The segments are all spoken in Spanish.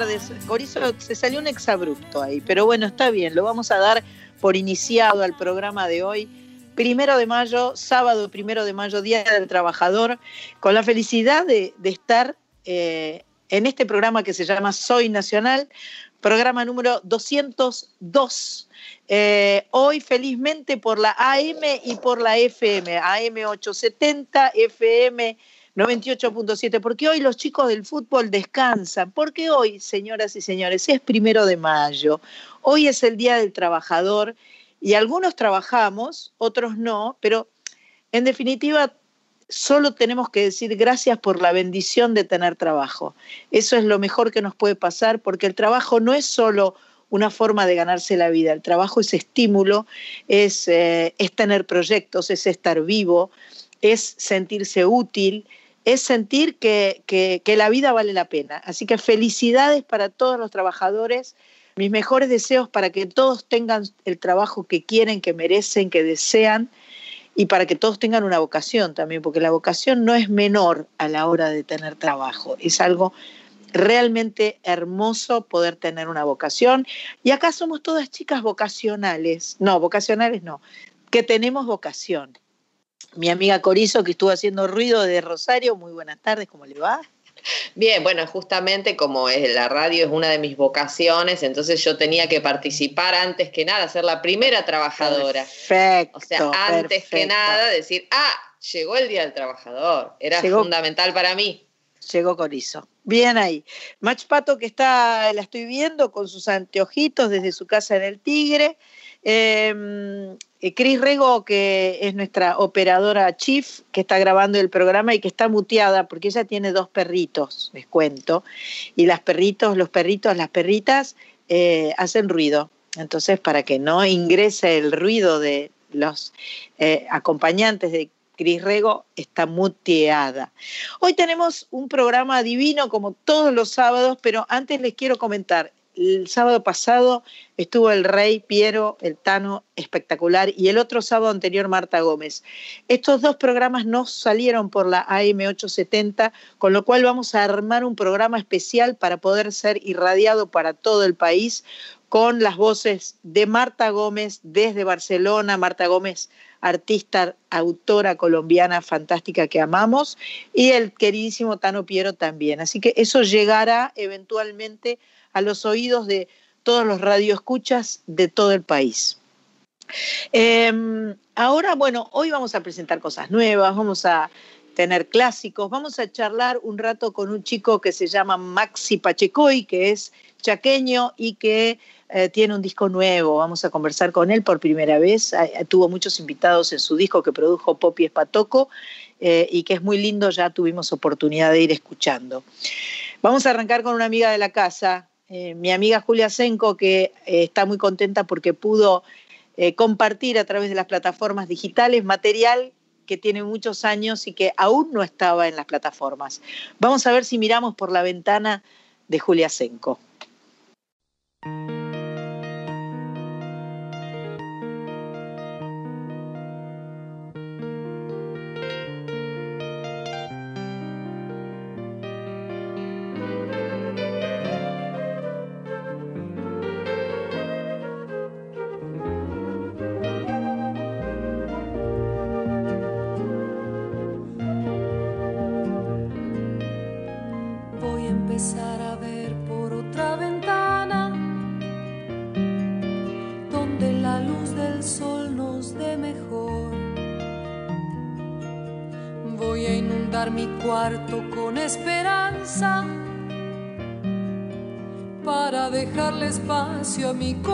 tardes. Corizo, se salió un exabrupto ahí, pero bueno, está bien, lo vamos a dar por iniciado al programa de hoy. Primero de mayo, sábado primero de mayo, Día del Trabajador, con la felicidad de, estar eh, en este programa que se llama Soy Nacional, programa número 202. Eh, hoy felizmente por la AM y por la FM, AM 870, FM 98.7, porque hoy los chicos del fútbol descansan, porque hoy, señoras y señores, es primero de mayo, hoy es el Día del Trabajador y algunos trabajamos, otros no, pero en definitiva solo tenemos que decir gracias por la bendición de tener trabajo. Eso es lo mejor que nos puede pasar, porque el trabajo no es solo una forma de ganarse la vida, el trabajo es estímulo, es, eh, es tener proyectos, es estar vivo, es sentirse útil, es sentir que, la vida vale la pena. Así que felicidades para todos los trabajadores, mis mejores deseos para que todos tengan el trabajo que quieren, que merecen, que desean y para que todos tengan una vocación también, porque la vocación no es menor a la hora de tener trabajo, es algo realmente hermoso poder tener una vocación. Y acá somos todas chicas vocacionales, no, vocacionales no, que tenemos vocación mi amiga Corizo, que estuvo haciendo ruido de Rosario. Muy buenas tardes, ¿cómo le va? Bien, bueno, justamente como es, la radio es una de mis vocaciones, entonces yo tenía que participar antes que nada, ser la primera trabajadora. Perfecto. O sea, antes que nada decir, ah, llegó el Día del Trabajador. Era fundamental para mí. Llegó Corizo. Bien ahí. Mach Pato, que está, la estoy viendo con sus anteojitos desde su casa en el Tigre. Eh, Cris Rego, que es nuestra operadora chief, que está grabando el programa y que está muteada porque ella tiene dos perritos, les cuento, y las perritos, los perritos, las perritas eh, hacen ruido. Entonces, para que no ingrese el ruido de los eh, acompañantes de Cris Rego, está muteada. Hoy tenemos un programa divino como todos los sábados, pero antes les quiero comentar, el sábado pasado estuvo el Rey, Piero, el Tano, espectacular, y el otro sábado anterior Marta Gómez. Estos dos programas no salieron por la AM870, con lo cual vamos a armar un programa especial para poder ser irradiado para todo el país con las voces de Marta Gómez desde Barcelona, Marta Gómez, artista, autora colombiana fantástica que amamos, y el queridísimo Tano Piero también. Así que eso llegará eventualmente a los oídos de todos los radioescuchas de todo el país. Em, ahora, bueno, hoy vamos a presentar cosas nuevas, vamos a tener clásicos, vamos a charlar un rato con un chico que se llama Maxi Pachecoy, que es chaqueño y que eh, tiene un disco nuevo. Vamos a conversar con él por primera vez. tuvo muchos invitados en su disco que produjo Popi Espatoco eh, y que es muy lindo, ya tuvimos oportunidad de ir escuchando. Vamos a arrancar con una amiga de la casa, eh, mi amiga Julia Senko, que eh, está muy contenta porque pudo eh, compartir a través de las plataformas digitales material que tiene muchos años y que aún no estaba en las plataformas. Vamos a ver si miramos por la ventana de Julia Senko. A mi corazón.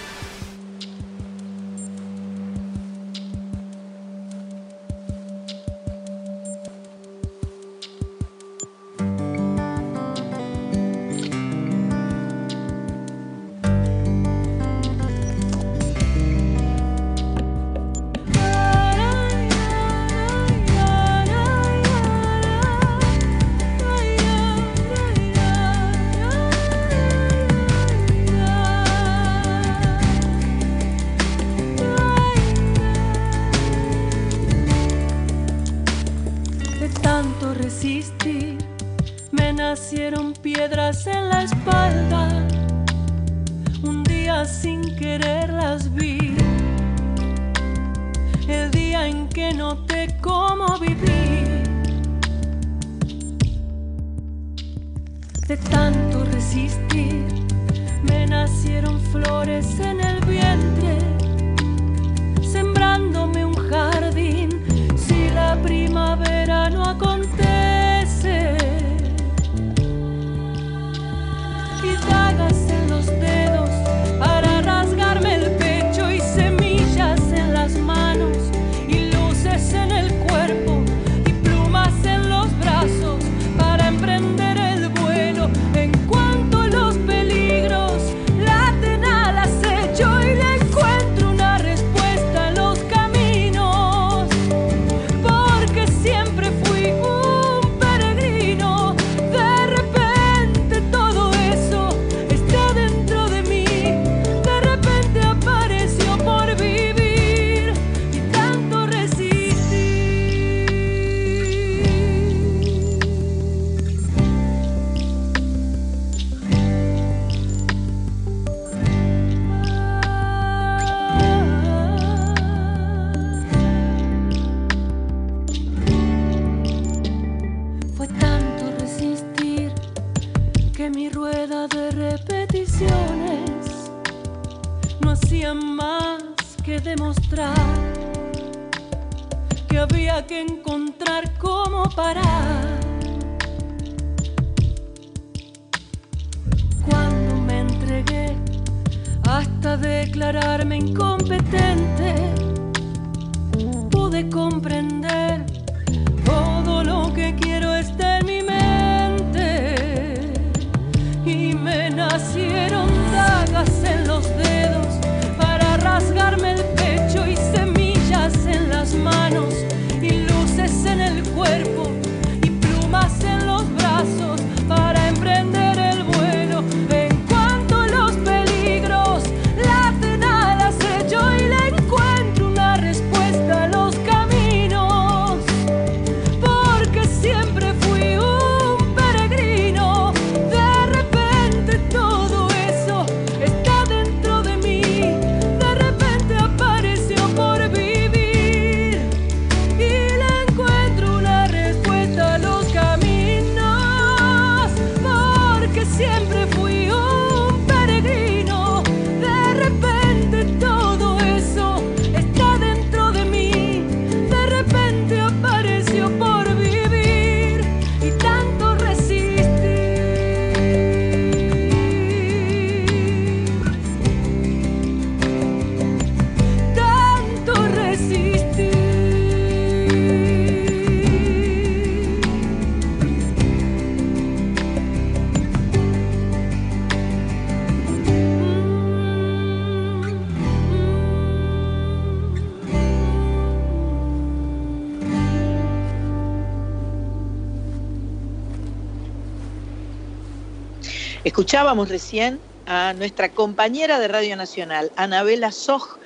Escuchábamos recién a nuestra compañera de Radio Nacional, Anabela Soj,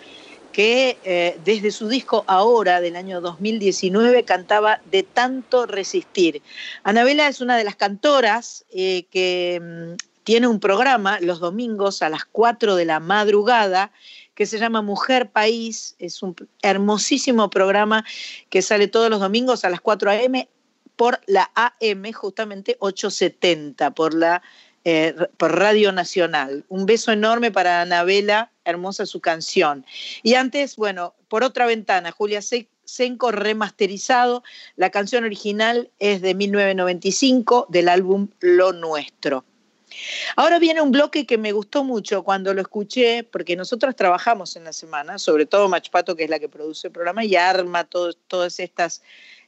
que eh, desde su disco Ahora del año 2019 cantaba De tanto resistir. Anabela es una de las cantoras eh, que mm, tiene un programa los domingos a las 4 de la madrugada que se llama Mujer País. Es un hermosísimo programa que sale todos los domingos a las 4 a.m. por la AM, justamente 870, por la eh, por Radio Nacional. Un beso enorme para Anabela, hermosa su canción. Y antes, bueno, por otra ventana, Julia Se- Senco remasterizado. La canción original es de 1995 del álbum Lo Nuestro. Ahora viene un bloque que me gustó mucho cuando lo escuché, porque nosotros trabajamos en la semana, sobre todo Machpato, que es la que produce el programa, y arma todas estas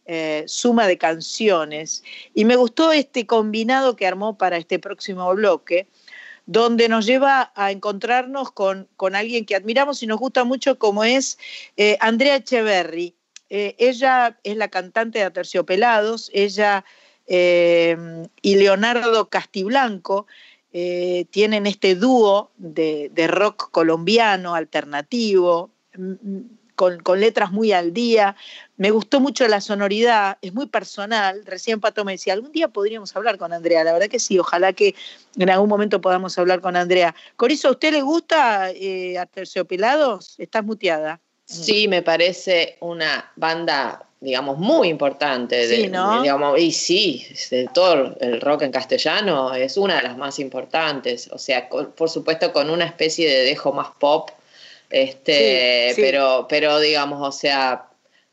eh, suma de canciones. Y me gustó este combinado que armó para este próximo bloque, donde nos lleva a encontrarnos con, con alguien que admiramos y nos gusta mucho, como es eh, Andrea Echeverry. Eh, ella es la cantante de Aterciopelados, ella eh, y Leonardo Castiblanco tienen este dúo de, de rock colombiano alternativo, mm, mm, con, con letras muy al día. Me gustó mucho la sonoridad, es muy personal. Recién Pato me decía, algún día podríamos hablar con Andrea. La verdad que sí, ojalá que en algún momento podamos hablar con Andrea. Corizo, ¿a usted le gusta eh, Aterciopelados? Estás muteada. Sí, me parece una banda, digamos, muy importante. De, Sí, ¿no? de- digamos, y sí, de todo el rock en castellano es una de las más importantes. O sea, con- por supuesto con una especie de dejo más pop, este, Sí, sí. pero, pero digamos, o sea,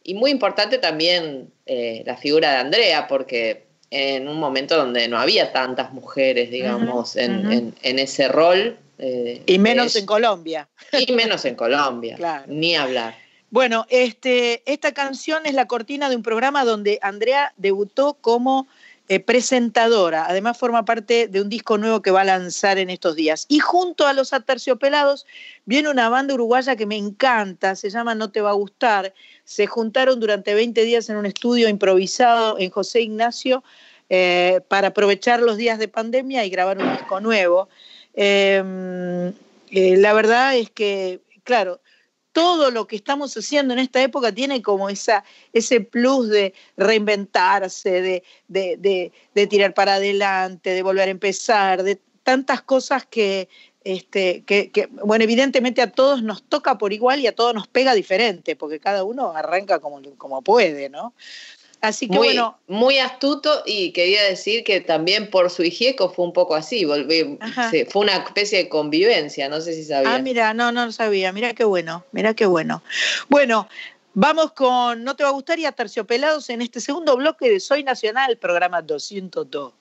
y muy importante también eh, la figura de Andrea, porque en un momento donde no había tantas mujeres, digamos, en, en- en ese rol. eh, Y menos es- en Colombia. y menos en Colombia, Claro. ni hablar. Bueno, este, esta canción es la cortina de un programa donde Andrea debutó como eh, presentadora. Además forma parte de un disco nuevo que va a lanzar en estos días. Y junto a los Aterciopelados viene una banda uruguaya que me encanta, se llama No Te Va a Gustar. Se juntaron durante 20 días en un estudio improvisado en José Ignacio eh, para aprovechar los días de pandemia y grabar un disco nuevo. Eh, eh, la verdad es que, claro, todo lo que estamos haciendo en esta época tiene como esa, ese plus de reinventarse, de, de- tirar para adelante, de volver a empezar, de tantas cosas que, este, que, bueno, evidentemente a todos nos toca por igual y a todos nos pega diferente, porque cada uno arranca como, como puede, ¿no? Así que Muy, bueno, muy astuto y quería decir que también por su hijieco fue un poco así, volví- Ajá. se- fue una especie de convivencia, no sé si sabías. Ah, mira, no, no lo sabía. Mira qué bueno, mira qué bueno. Bueno, vamos con No te va a gustar y a Terciopelados en este segundo bloque de Soy Nacional, programa 202.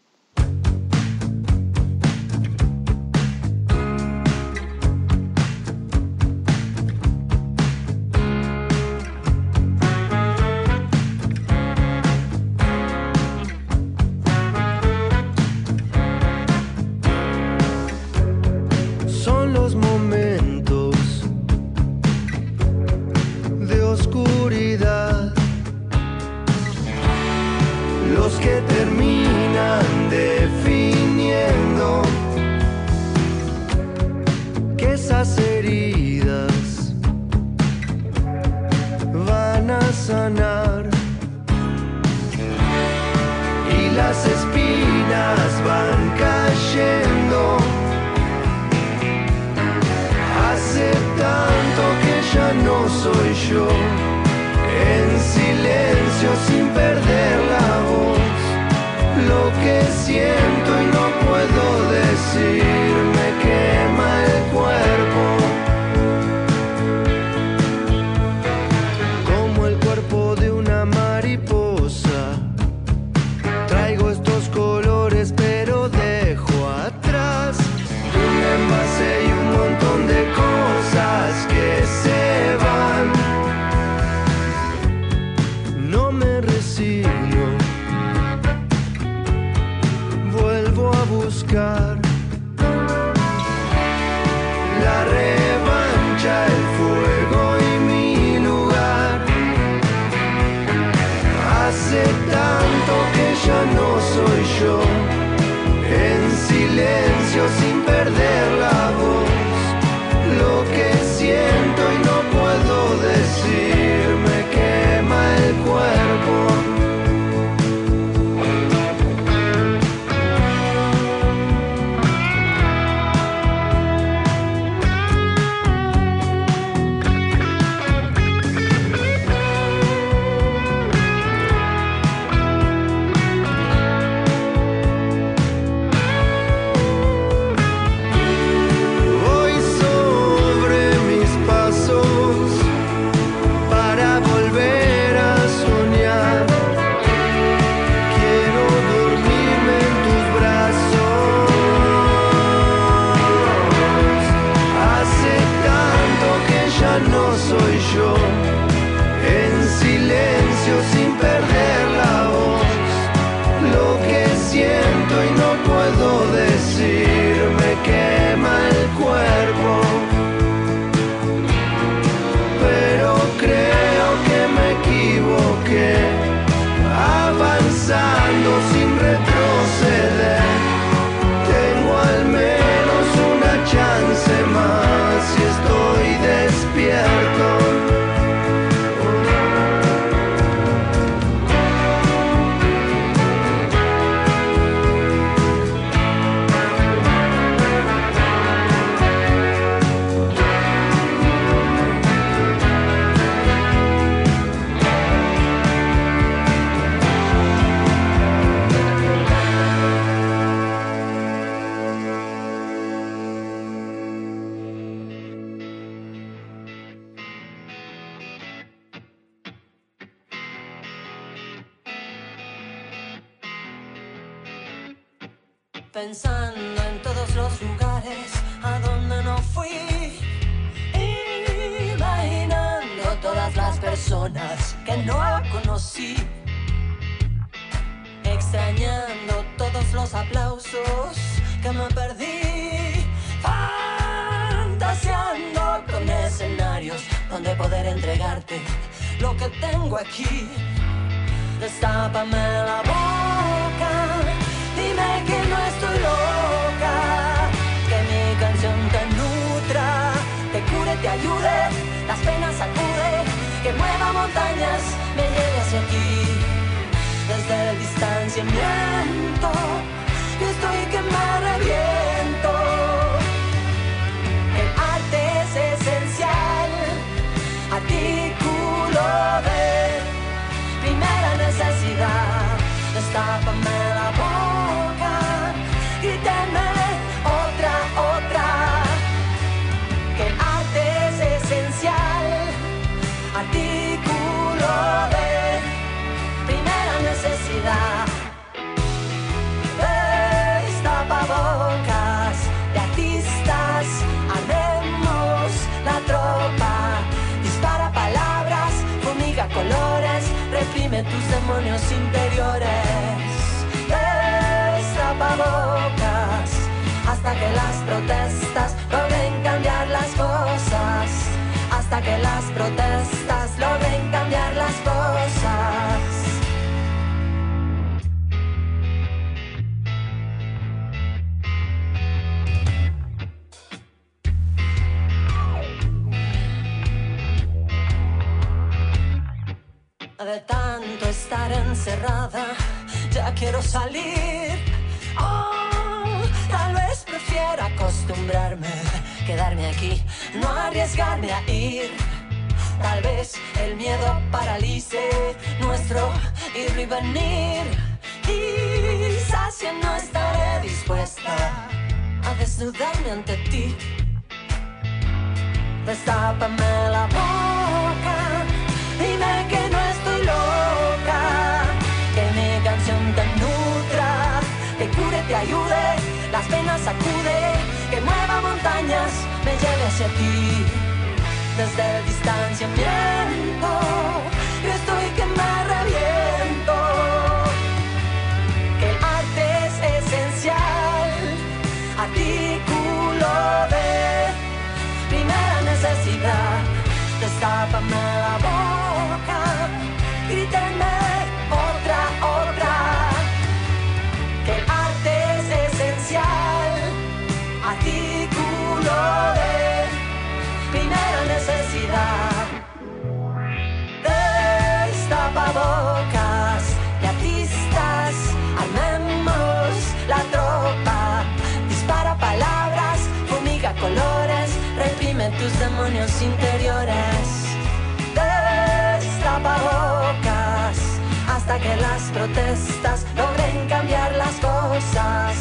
Las protestas logren cambiar las cosas,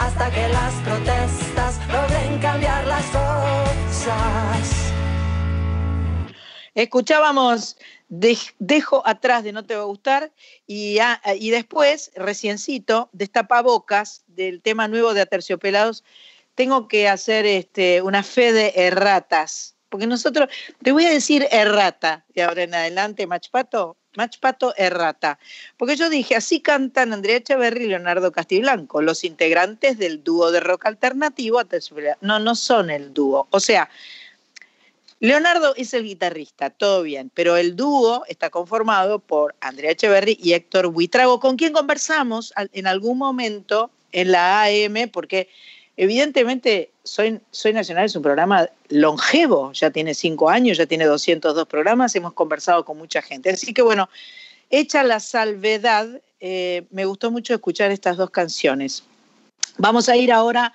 hasta que las protestas logren cambiar las cosas. Escuchábamos Dej- Dejo atrás de No te va a gustar y, a- y después, Destapabocas del tema nuevo de Aterciopelados. Tengo que hacer este, una fe de erratas, porque nosotros, te voy a decir errata de ahora en adelante, Machpato, Machpato errata, porque yo dije, así cantan Andrea Echeverry y Leonardo Castiblanco, los integrantes del dúo de rock alternativo. No, no son el dúo, o sea, Leonardo es el guitarrista, todo bien, pero el dúo está conformado por Andrea Echeverry y Héctor Buitrago, con quien conversamos en algún momento en la AM, porque evidentemente Soy, Soy Nacional es un programa longevo, ya tiene cinco años, ya tiene 202 programas, hemos conversado con mucha gente. Así que bueno, hecha la salvedad, eh, me gustó mucho escuchar estas dos canciones. Vamos a ir ahora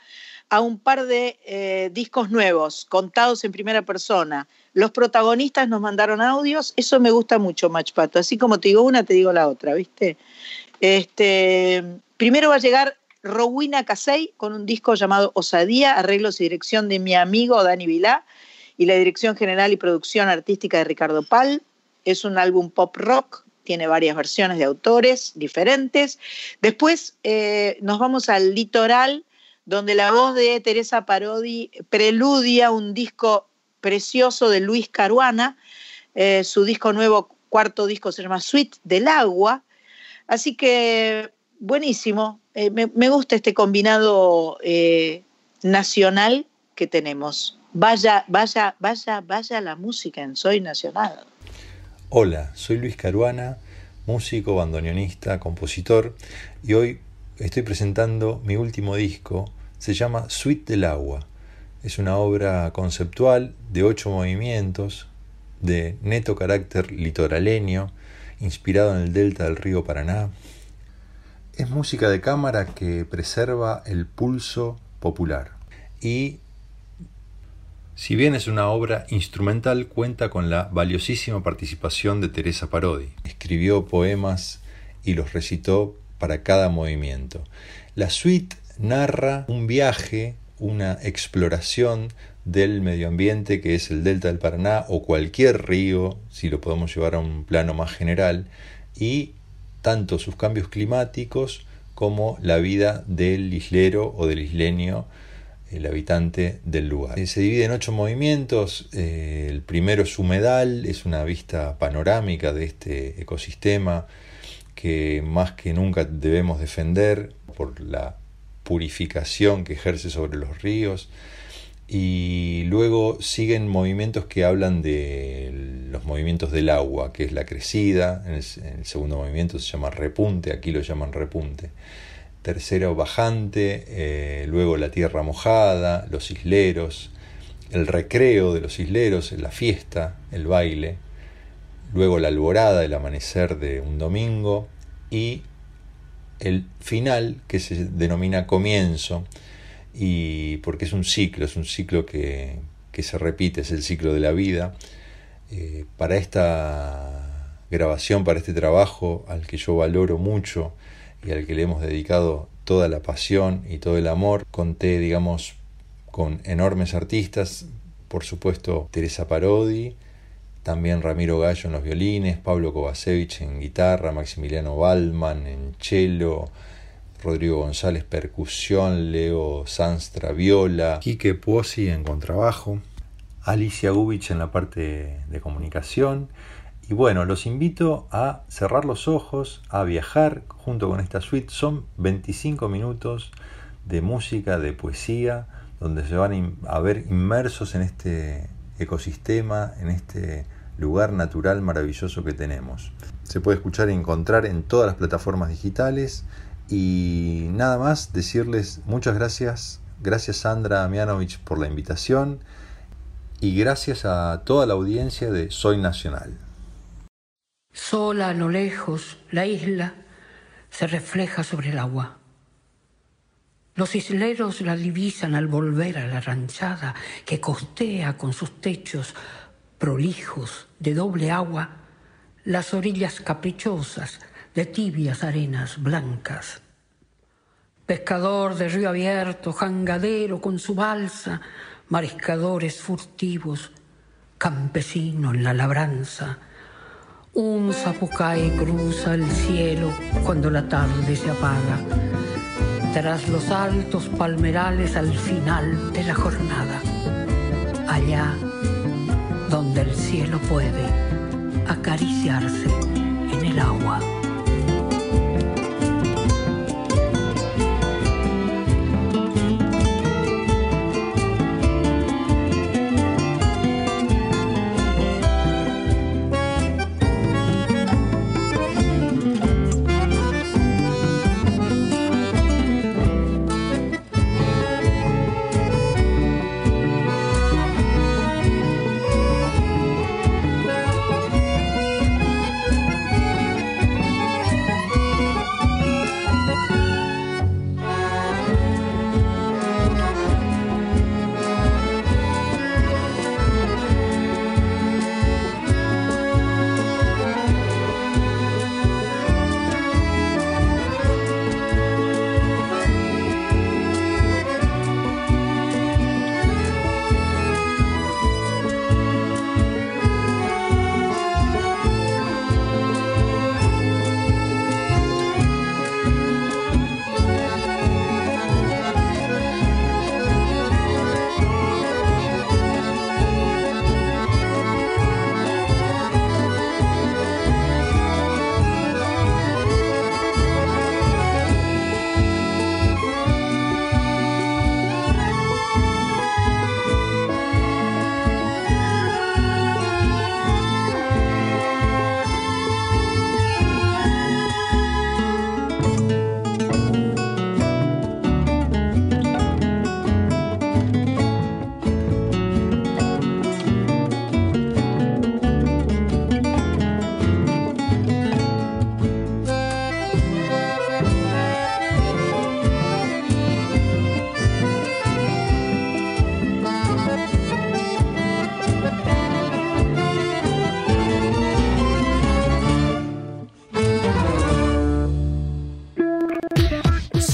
a un par de eh, discos nuevos, contados en primera persona. Los protagonistas nos mandaron audios, eso me gusta mucho, Machpato. Así como te digo una, te digo la otra, ¿viste? Este, primero va a llegar Rowena Casey con un disco llamado Osadía, arreglos y dirección de mi amigo Dani Vilá y la dirección general y producción artística de Ricardo Pal. Es un álbum pop rock, tiene varias versiones de autores diferentes. Después eh, nos vamos al litoral donde la voz de Teresa Parodi preludia un disco precioso de Luis Caruana. Eh, su disco nuevo, cuarto disco, se llama Suite del Agua. Así que buenísimo. Eh, me, gusta este combinado eh, nacional que tenemos. Vaya, vaya, vaya, vaya la música en Soy Nacional. Hola, soy Luis Caruana, músico, bandoneonista, compositor, y hoy estoy presentando mi último disco, se llama Suite del Agua. Es una obra conceptual de ocho movimientos, de neto carácter litoraleño, inspirado en el delta del río Paraná. Es música de cámara que preserva el pulso popular. Y si bien es una obra instrumental, cuenta con la valiosísima participación de Teresa Parodi. Escribió poemas y los recitó para cada movimiento. La suite narra un viaje, una exploración del medio ambiente que es el delta del Paraná o cualquier río, si lo podemos llevar a un plano más general, y tanto sus cambios climáticos como la vida del islero o del isleño, el habitante del lugar. Se divide en ocho movimientos. Eh, el primero es humedal, es una vista panorámica de este ecosistema que más que nunca debemos defender por la purificación que ejerce sobre los ríos. Y luego siguen movimientos que hablan de los movimientos del agua, que es la crecida. En el, segundo movimiento se llama repunte, aquí lo llaman repunte tercero bajante, eh, luego la tierra mojada, los isleros, el recreo de los isleros, la fiesta, el baile, luego la alborada, el amanecer de un domingo y el final que se denomina comienzo y porque es un ciclo, es un ciclo que, que se repite, es el ciclo de la vida. Eh, para esta grabación, para este trabajo al que yo valoro mucho, y al que le hemos dedicado toda la pasión y todo el amor. Conté, digamos, con enormes artistas, por supuesto Teresa Parodi, también Ramiro Gallo en los violines, Pablo Kovacevic en guitarra, Maximiliano Balman en cello, Rodrigo González percusión, Leo Sanstra viola, Quique Puosi en contrabajo, Alicia Gubich en la parte de comunicación y bueno, los invito a cerrar los ojos, a viajar junto con esta suite. Son 25 minutos de música, de poesía, donde se van a ver inmersos en este ecosistema, en este lugar natural maravilloso que tenemos. Se puede escuchar y encontrar en todas las plataformas digitales y nada más decirles muchas gracias, gracias Sandra Mianovich por la invitación y gracias a toda la audiencia de Soy Nacional. Sola a lo lejos, la isla se refleja sobre el agua. Los isleros la divisan al volver a la ranchada que costea con sus techos prolijos de doble agua las orillas caprichosas de tibias arenas blancas. Pescador de río abierto, jangadero con su balsa, mariscadores furtivos, campesino en la labranza, un zapucay cruza el cielo cuando la tarde se apaga tras los altos palmerales al final de la jornada, allá donde el cielo puede acariciarse en el agua.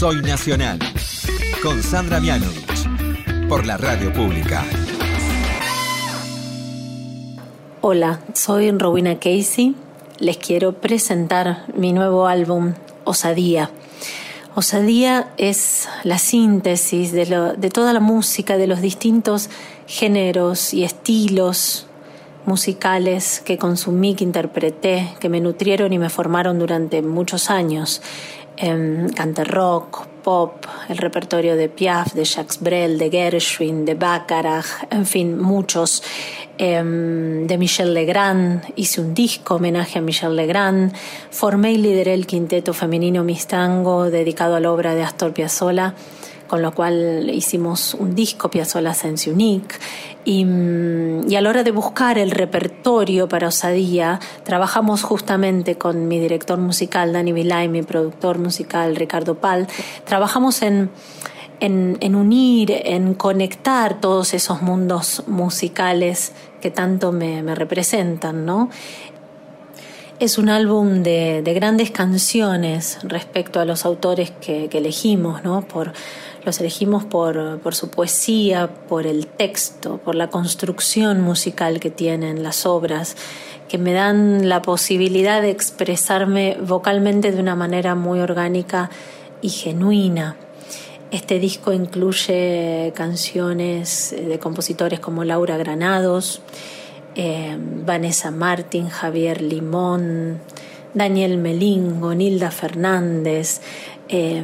Soy Nacional, con Sandra Mianovich, por la radio pública. Hola, soy Rowena Casey. Les quiero presentar mi nuevo álbum, Osadía. Osadía es la síntesis de, de toda la música, de los distintos géneros y estilos musicales que consumí, que interpreté, que me nutrieron y me formaron durante muchos años eh, cante rock, pop, el repertorio de Piaf, de Jacques Brel, de Gershwin, de Bacharach, en fin, muchos. Em, de Michel Legrand, hice un disco homenaje a Michel Legrand, formé y lideré el quinteto femenino Mistango dedicado a la obra de Astor Piazzolla con lo cual hicimos un disco Piazzolla Sense Unique y, y, a la hora de buscar el repertorio para Osadía trabajamos justamente con mi director musical Dani Vilay, mi productor musical Ricardo Pal, trabajamos en en, unir, en conectar todos esos mundos musicales que tanto me, me representan, ¿no? Es un álbum de, de, grandes canciones respecto a los autores que, que elegimos, ¿no? Por, los elegimos por, por su poesía, por el texto, por la construcción musical que tienen las obras, que me dan la posibilidad de expresarme vocalmente de una manera muy orgánica y genuina. Este disco incluye canciones de compositores como Laura Granados, eh, Vanessa Martín, Javier Limón, Daniel Melingo, Nilda Fernández, Eh,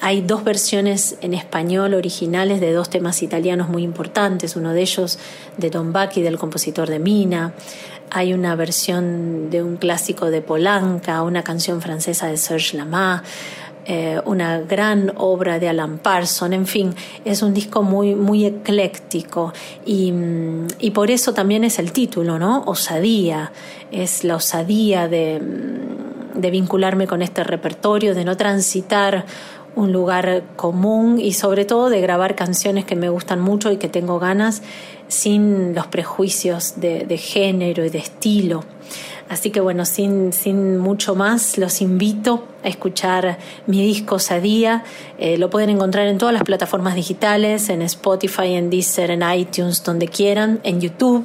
hay dos versiones en español originales de dos temas italianos muy importantes, uno de ellos de Don Bacchi, del compositor de Mina. Hay una versión de un clásico de Polanca, una canción francesa de Serge Lama. Eh, una gran obra de Alan Parson, en fin, es un disco muy, muy ecléctico y, y por eso también es el título, ¿no? Osadía, es la osadía de, de vincularme con este repertorio, de no transitar un lugar común y sobre todo de grabar canciones que me gustan mucho y que tengo ganas sin los prejuicios de, género y de estilo. Así que bueno, sin, sin mucho más, los invito a escuchar mi disco Sadía. Eh, lo pueden encontrar en todas las plataformas digitales, en Spotify, en Deezer, en iTunes, donde quieran, en YouTube.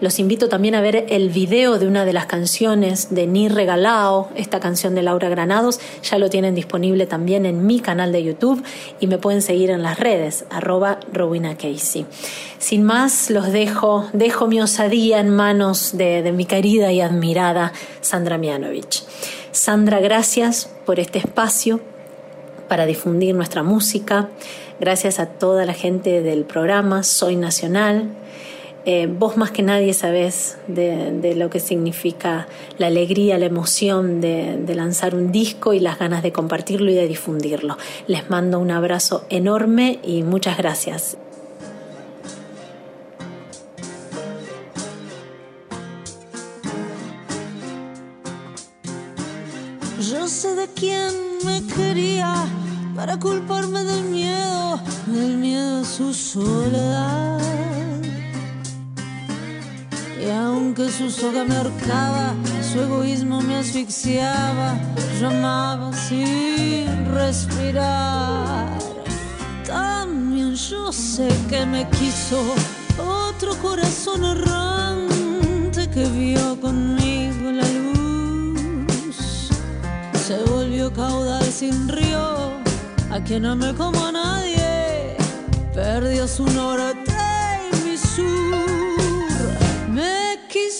Los invito también a ver el video de una de las canciones de Ni Regalao, esta canción de Laura Granados. Ya lo tienen disponible también en mi canal de YouTube y me pueden seguir en las redes, arroba Rowena Casey. Sin más, los dejo, dejo mi osadía en manos de, de mi querida y admirada Sandra Mianovich. Sandra, gracias por este espacio para difundir nuestra música. Gracias a toda la gente del programa Soy Nacional, eh, vos más que nadie sabés de, lo que significa la alegría, la emoción de, de, lanzar un disco y las ganas de compartirlo y de difundirlo. Les mando un abrazo enorme y muchas gracias. Yo sé de quién me quería para culparme del miedo, del miedo a su soledad. Y aunque su soga me ahorcaba, su egoísmo me asfixiaba, yo amaba sin respirar. También yo sé que me quiso otro corazón errante que vio conmigo la luz. Se volvió caudal sin río, a quien amé como a nadie, perdió su norte y mi sur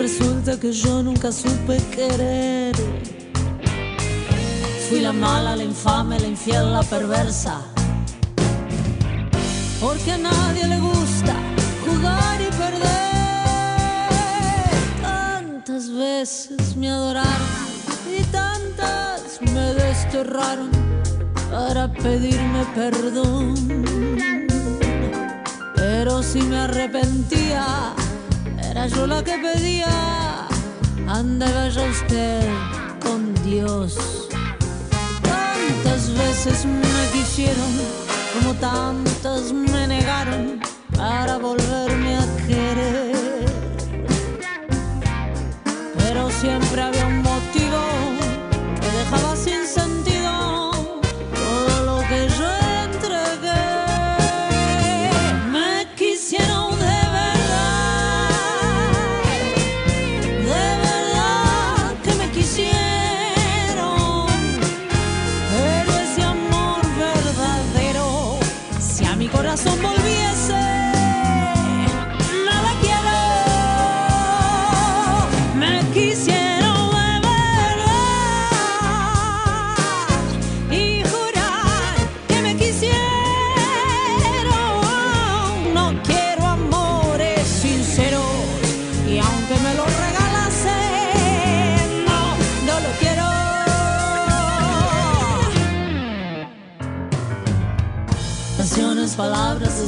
resulta que yo nunca supe querer. Fui la mala, la infame, la infiel, la perversa. Porque a nadie le gusta jugar y perder. Tantas veces me adoraron y tantas me desterraron para pedirme perdón. Pero si me arrepentía, era yo la que pedía. Ande vaya usted con Dios. Tantas veces me quisieron, como tantas me negaron para volverme a querer. Pero siempre había un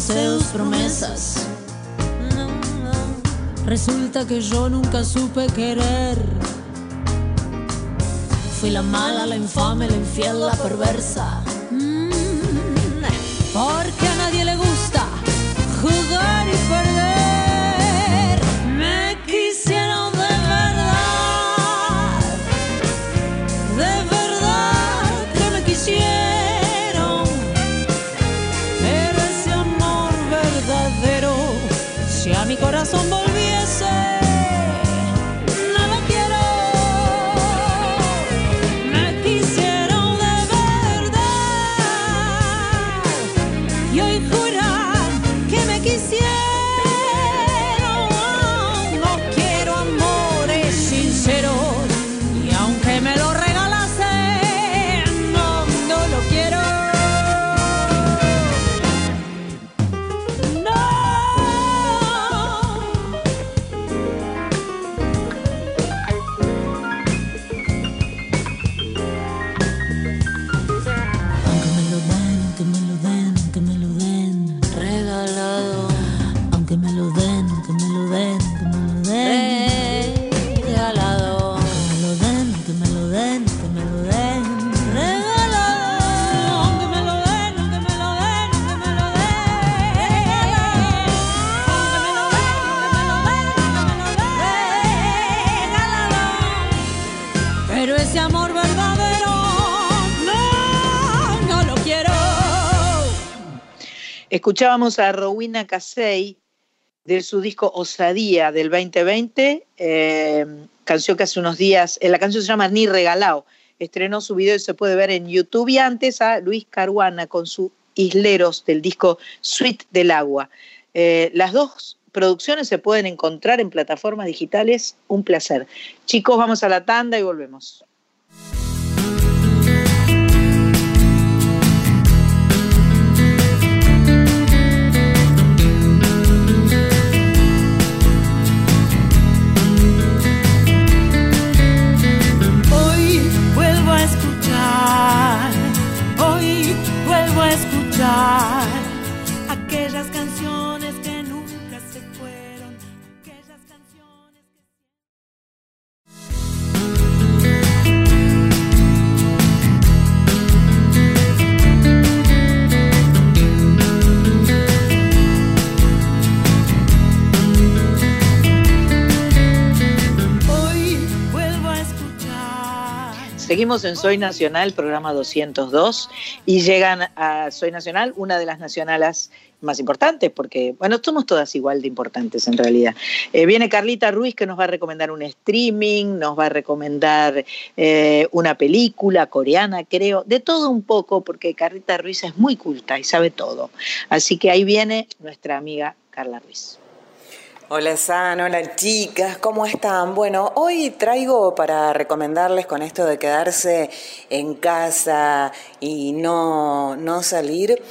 deseos, promesas. Resulta que yo nunca supe querer. Fui la mala, la infame, la infiel, la perversa. Mm, Porque a nadie le gusta jugar y perder. Escuchábamos a Rowena Casey de su disco Osadía del 2020, eh, canción que hace unos días, eh, la canción se llama Ni Regalao, estrenó su video y se puede ver en YouTube y antes a Luis Caruana con su Isleros del disco Sweet del Agua. Eh, las dos producciones se pueden encontrar en plataformas digitales, un placer. Chicos, vamos a la tanda y volvemos. A Seguimos en Soy Nacional, programa 202, y llegan a Soy Nacional, una de las nacionalas más importantes, porque, bueno, somos todas igual de importantes en realidad. Eh, viene Carlita Ruiz que nos va a recomendar un streaming, nos va a recomendar eh, una película coreana, creo, de todo un poco, porque Carlita Ruiz es muy culta y sabe todo. Así que ahí viene nuestra amiga Carla Ruiz. Hola San, hola chicas, ¿cómo están? Bueno, hoy traigo para recomendarles con esto de quedarse en casa y no, no salir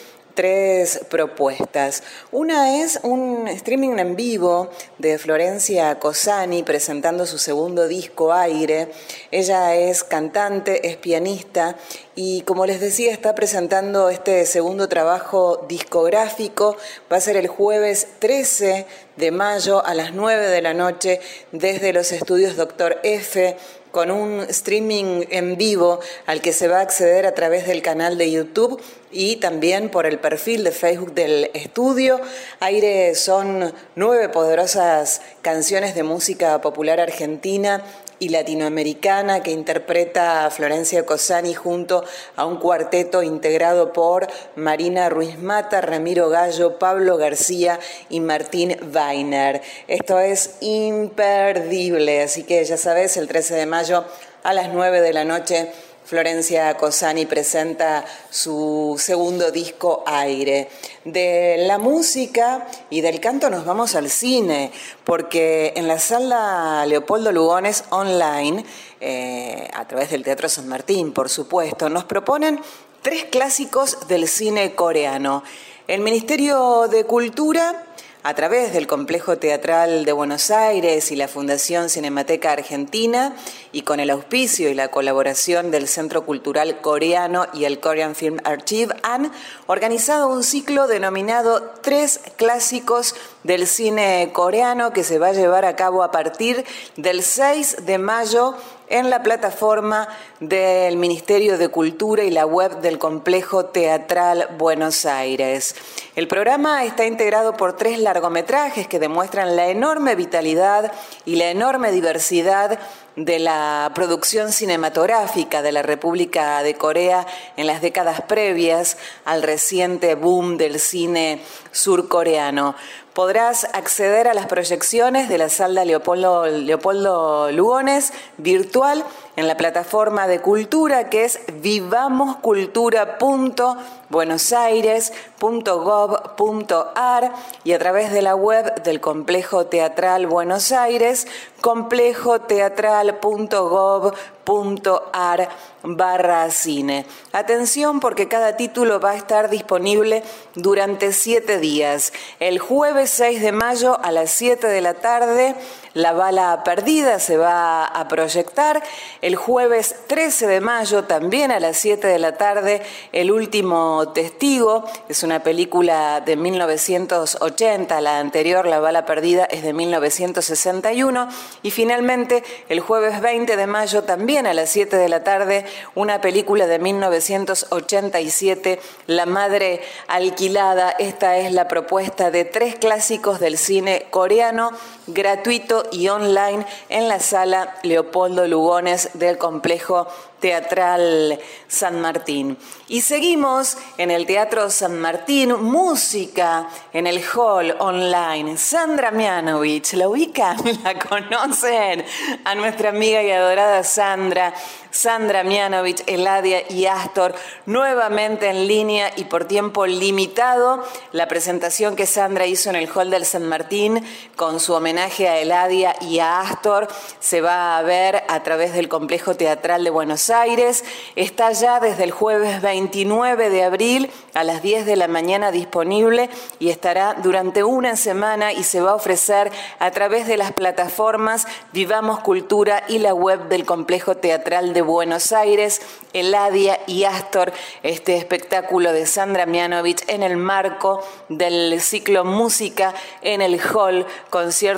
tres propuestas. Una es un streaming en vivo de Florencia Cosani presentando su segundo disco Aire. Ella es cantante, es pianista y como les decía está presentando este segundo trabajo discográfico. Va a ser el jueves 13 de mayo a las 9 de la noche desde los estudios Doctor F con un streaming en vivo al que se va a acceder a través del canal de YouTube y también por el perfil de Facebook del estudio. Aire son nueve poderosas canciones de música popular argentina y latinoamericana que interpreta Florencia Cosani junto a un cuarteto integrado por Marina Ruiz Mata, Ramiro Gallo, Pablo García y Martín Weiner. Esto es imperdible, así que ya sabes, el 13 de mayo a las 9 de la noche Florencia Cosani presenta su segundo disco Aire. De la música y del canto nos vamos al cine, porque en la sala Leopoldo Lugones online, eh, a través del Teatro San Martín, por supuesto, nos proponen tres clásicos del cine coreano. El Ministerio de Cultura a través del Complejo Teatral de Buenos Aires y la Fundación Cinemateca Argentina y con el auspicio y la colaboración del Centro Cultural Coreano y el Korean Film Archive han organizado un ciclo denominado Tres Clásicos del Cine Coreano que se va a llevar a cabo a partir del 6 de mayo en la plataforma del Ministerio de Cultura y la web del Complejo Teatral Buenos Aires. El programa está integrado por tres largometrajes que demuestran la enorme vitalidad y la enorme diversidad de la producción cinematográfica de la República de Corea en las décadas previas al reciente boom del cine surcoreano. Podrás acceder a las proyecciones de la sala Leopoldo, Leopoldo Lugones virtual en la plataforma de cultura que es vivamoscultura.buenosaires.gov.ar y a través de la web del Complejo Teatral Buenos Aires, complejoteatral.gov.ar barra cine. Atención porque cada título va a estar disponible durante siete días. El jueves 6 de mayo a las 7 de la tarde la bala perdida se va a proyectar el jueves 13 de mayo, también a las 7 de la tarde, El último testigo. Es una película de 1980, la anterior, La bala perdida, es de 1961. Y finalmente, el jueves 20 de mayo, también a las 7 de la tarde, una película de 1987, La madre alquilada. Esta es la propuesta de tres clásicos del cine coreano, gratuito y online en la sala Leopoldo Lugones del complejo Teatral San Martín. Y seguimos en el Teatro San Martín, música en el hall online. Sandra Mianovich, ¿la ubican? ¿La conocen? A nuestra amiga y adorada Sandra, Sandra Mianovich, Eladia y Astor, nuevamente en línea y por tiempo limitado. La presentación que Sandra hizo en el hall del San Martín con su homenaje a Eladia y a Astor se va a ver a través del complejo teatral de Buenos Aires. Está ya desde el jueves 29 de abril a las 10 de la mañana disponible y estará durante una semana y se va a ofrecer a través de las plataformas Vivamos Cultura y la web del Complejo Teatral de Buenos Aires, Eladia y Astor, este espectáculo de Sandra Mianovich en el marco del ciclo Música en el Hall,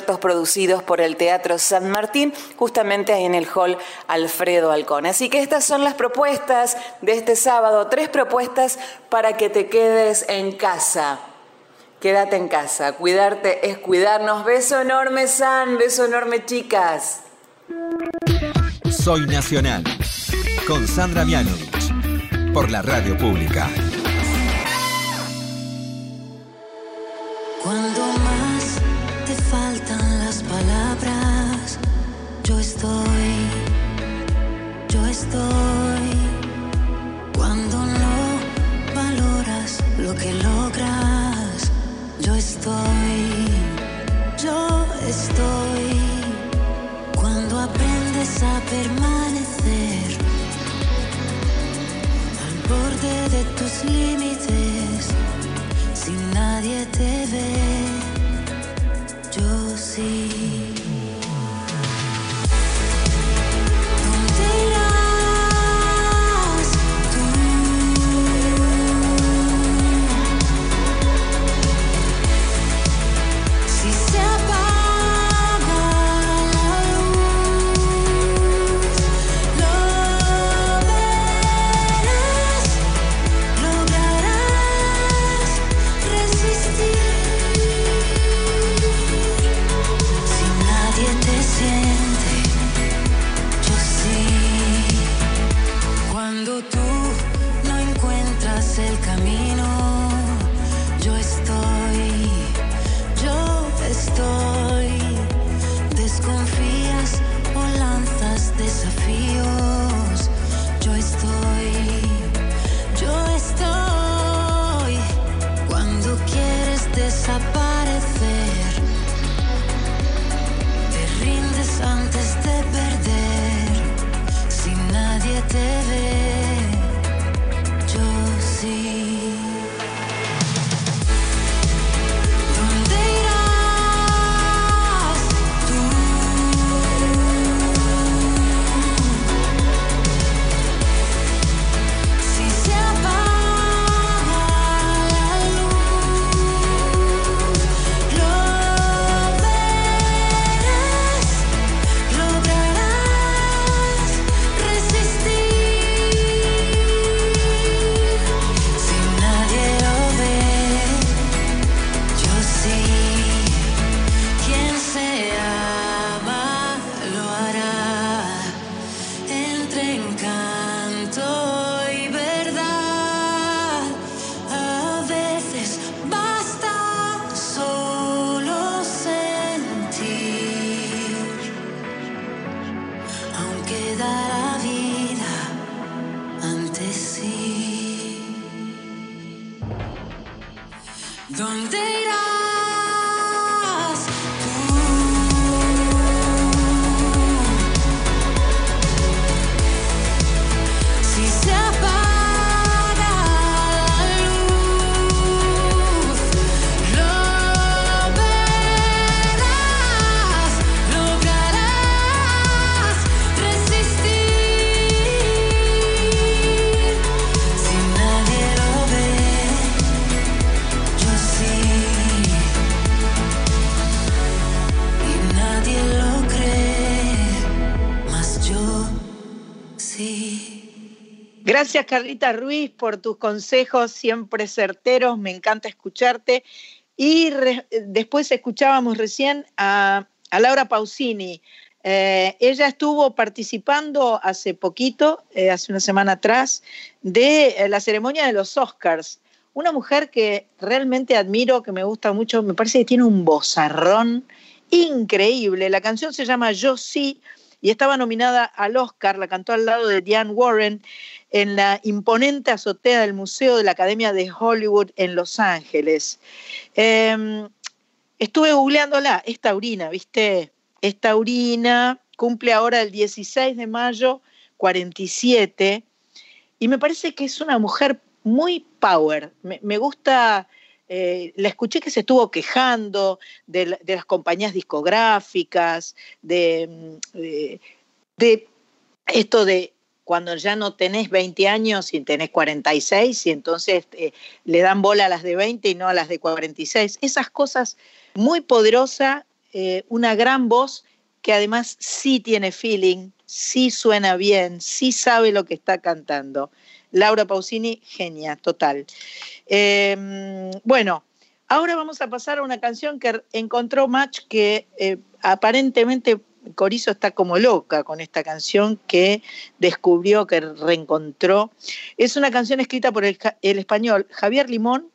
conciertos producidos por el Teatro San Martín, justamente ahí en el Hall Alfredo Alcón. Así que estas son las propuestas de este sábado, tres propuestas para que te quedes en casa. Quédate en casa, cuidarte es cuidarnos. Beso enorme, San, beso enorme, chicas. Soy Nacional, con Sandra Mianovich, por la radio pública. Cuando estoy. Cuando no valoras lo que logras, yo estoy, yo estoy. Cuando aprendes a permanecer al borde de tus límites, si nadie te ve, yo sí. Gracias Carlita Ruiz por tus consejos siempre certeros, me encanta escucharte. Y después escuchábamos recién a, Laura Pausini. Eh, ella estuvo participando hace poquito, eh, hace una semana atrás, de eh, la ceremonia de los Oscars. Una mujer que realmente admiro, que me gusta mucho, me parece que tiene un vozarrón increíble. La canción se llama Yo sí y estaba nominada al Oscar, la cantó al lado de Diane Warren en la imponente azotea del Museo de la Academia de Hollywood en Los Ángeles. Eh, estuve googleándola, es taurina, ¿viste? Es taurina, cumple ahora el 16 de mayo, 47, y me parece que es una mujer muy power. Me, gusta, eh, la escuché que se estuvo quejando de, la- de las compañías discográficas, de, mm, de esto de cuando ya no tenés 20 años y tenés 46 y entonces eh, le dan bola a las de 20 y no a las de 46. Esas cosas muy poderosa, eh, una gran voz que además sí tiene feeling, sí suena bien, sí sabe lo que está cantando. Laura Pausini, genia, total. Eh, bueno, ahora vamos a pasar a una canción que encontró Match que eh, aparentemente Corizo está como loca con esta canción que descubrió, que reencontró. Es una canción escrita por el, español Javier Limón,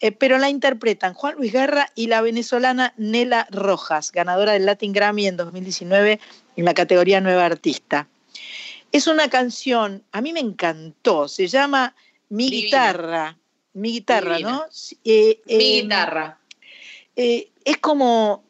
eh, pero la interpretan Juan Luis Guerra y la venezolana Nela Rojas, ganadora del Latin Grammy en 2019 en la categoría Nueva Artista. Es una canción, a mí me encantó, se llama Mi Divina. guitarra. Mi guitarra, Divina. ¿no? Eh, Mi eh, guitarra. es como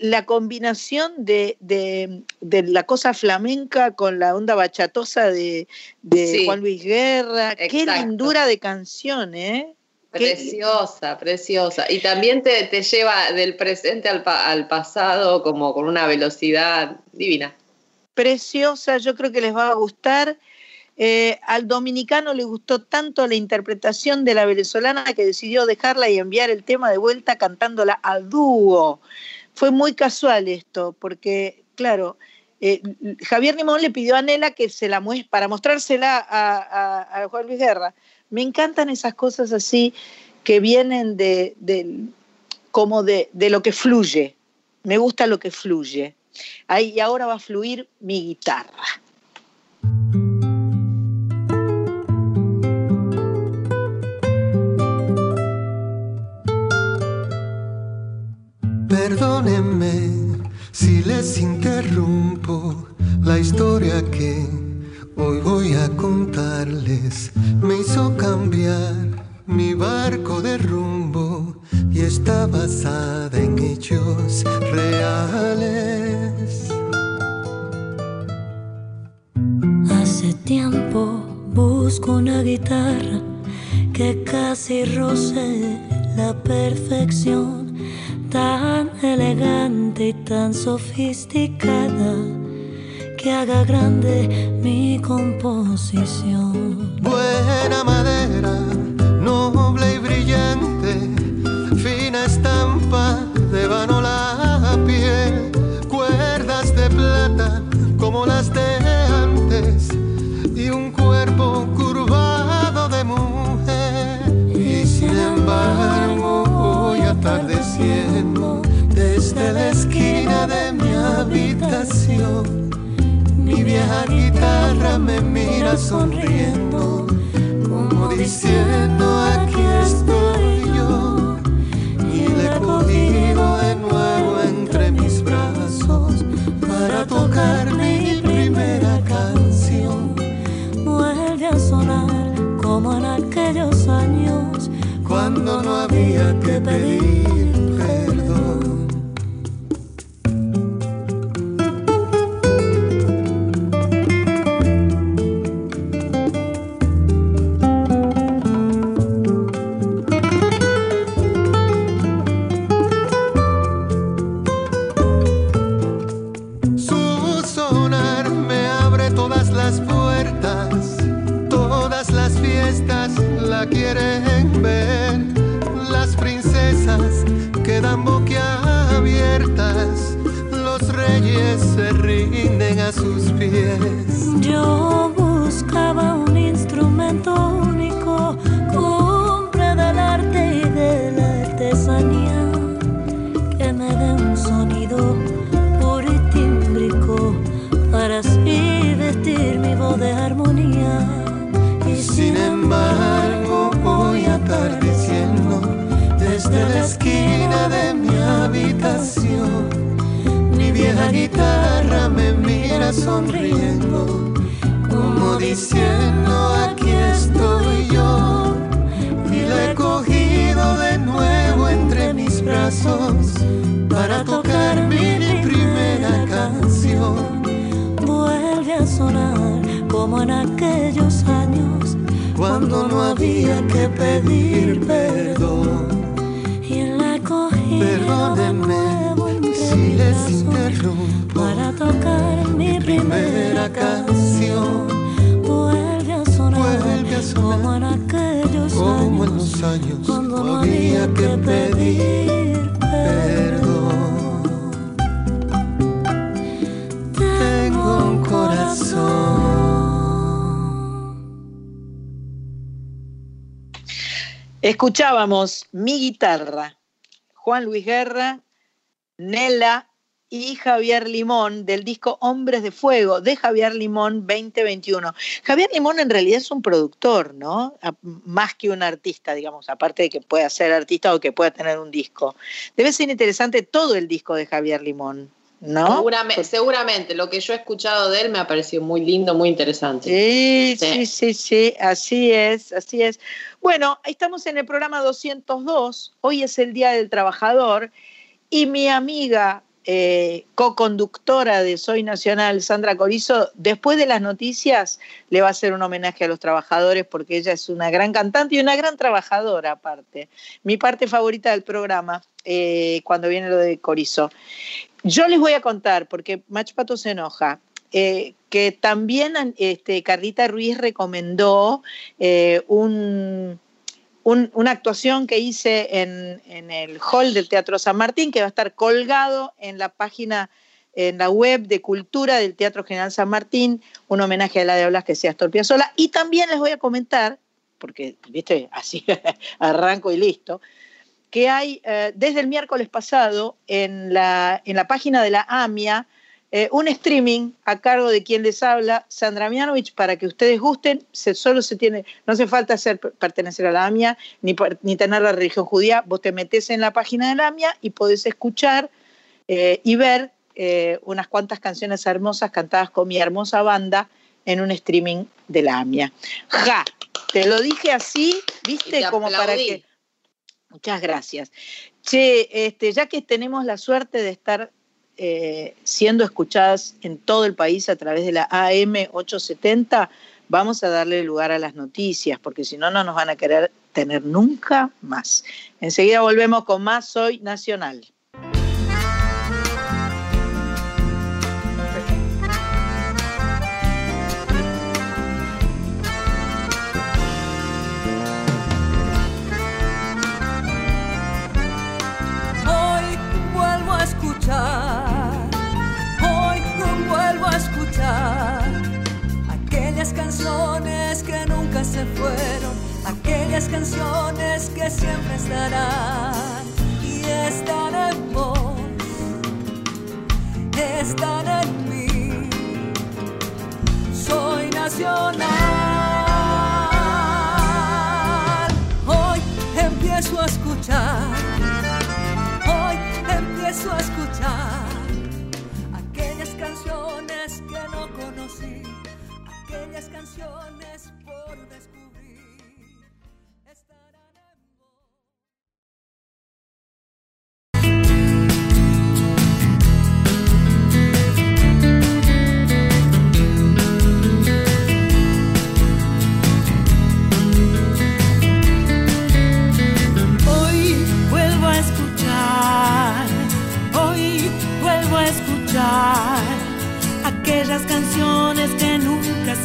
la combinación de, de- de la cosa flamenca con la onda bachatosa de, de Sí. Juan Luis Guerra. Qué lindura de canción, ¿eh? Qué- Preciosa, preciosa. Y también te, te lleva del presente al, pa- al pasado como con una velocidad divina. preciosa, yo creo que les va a gustar. Eh, al dominicano le gustó tanto la interpretación de la venezolana que decidió dejarla y enviar el tema de vuelta cantándola a dúo. Fue muy casual esto, porque, claro, eh, Javier Limón le pidió a Nela que se la muestre para mostrársela a, Juan Luis Guerra. Me encantan esas cosas así que vienen de, como de, de lo que fluye. Me gusta lo que fluye. Ahí, y ahora va a fluir mi guitarra. Perdónenme si les interrumpo la historia que hoy voy a contarles. Me hizo cambiar mi barco de rumbo y está basada en hechos reales. Hace tiempo busco una guitarra que casi roce la perfección, tan elegante y tan sofisticada que haga grande mi composición. Buena madera, Mi vieja guitarra me mira sonriendo, como diciendo aquí estoy yo. Y le he cogido de nuevo entre mis brazos para tocar mi primera canción. Vuelve a sonar como en aquellos años Cuando no había tus sonriendo, como diciendo aquí estoy yo. Y la he cogido de nuevo entre mis brazos para tocar mi primera canción. vuelve a sonar como en aquellos años Cuando no había que pedir perdón. y en la cogida Perdónenme si les interrumpo. Para tocar mi primera canción, vuelve a sonar, Vuelve a sonar como en aquellos como en años los años cuando no había que pedir perdón. Tengo un corazón. Escuchábamos Mi Guitarra, Juan Luis Guerra, Nela y Javier Limón del disco Hombres de Fuego de Javier Limón 2021. Javier Limón en realidad es un productor, ¿no? A- Más que un artista, digamos, aparte de que pueda ser artista o que pueda tener un disco. Debe ser interesante todo el disco de Javier Limón, ¿no? Seguramente, seguramente, lo que yo he escuchado de él me ha parecido muy lindo, muy interesante. Sí, Sí. sí, sí, sí, así es, así es. Bueno, estamos en el programa 202, hoy es el Día del Trabajador y mi amiga eh, co-conductora de Soy Nacional, Sandra Corizo, después de las noticias le va a hacer un homenaje a los trabajadores porque ella es una gran cantante y una gran trabajadora aparte. Mi parte favorita del programa, eh, cuando viene lo de Corizo. Yo les voy a contar, porque Mach Pato se enoja, eh, que también este, Carlita Ruiz recomendó un, un- una actuación que hice en, el hall del Teatro San Martín, que va a estar colgado en la página, en la web de cultura del Teatro General San Martín, un homenaje a la de Blas que sea Astor Piazzolla. Y también les voy a comentar, porque, viste, así arranco y listo, que hay eh, desde el miércoles pasado en la, en la página de la AMIA eh, un streaming a cargo de quien les habla, Sandra Mianovich, para que ustedes gusten. Se, solo se tiene, no hace falta ser, pertenecer a la AMIA ni, tener la religión judía. Vos te metes en la página de la AMIA y podés escuchar eh, y ver eh, unas cuantas canciones hermosas cantadas con mi hermosa banda en un streaming de la AMIA. Ja, te lo dije así, viste, te como para que. Muchas gracias. Che, este, ya que tenemos la suerte de estar eh, siendo escuchadas en todo el país a través de la AM 870, vamos a darle lugar a las noticias, porque si no, no nos van a querer tener nunca más. Enseguida volvemos con más Soy Nacional. Fueron, aquellas canciones que siempre estarán y están en vos, están en mí. Soy nacional. Aquellas canciones por descubrir.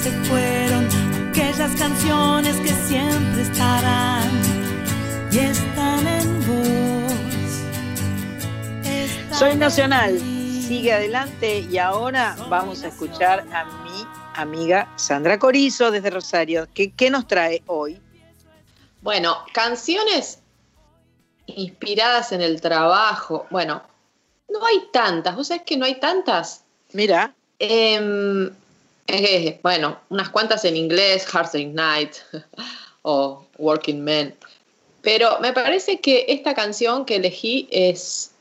Se fueron, aquellas canciones que siempre estarán y están en vos. están Soy Nacional, sigue adelante y ahora vamos a escuchar a mi amiga Sandra Corizo desde Rosario. ¿Qué, qué nos trae hoy? Bueno, canciones inspiradas en el trabajo. Bueno, no hay tantas. ¿Vos sabés que no hay tantas? Mira. Em, eh, bueno, unas cuantas en inglés, Hard Night o Working Men. Pero me parece que esta canción que elegí es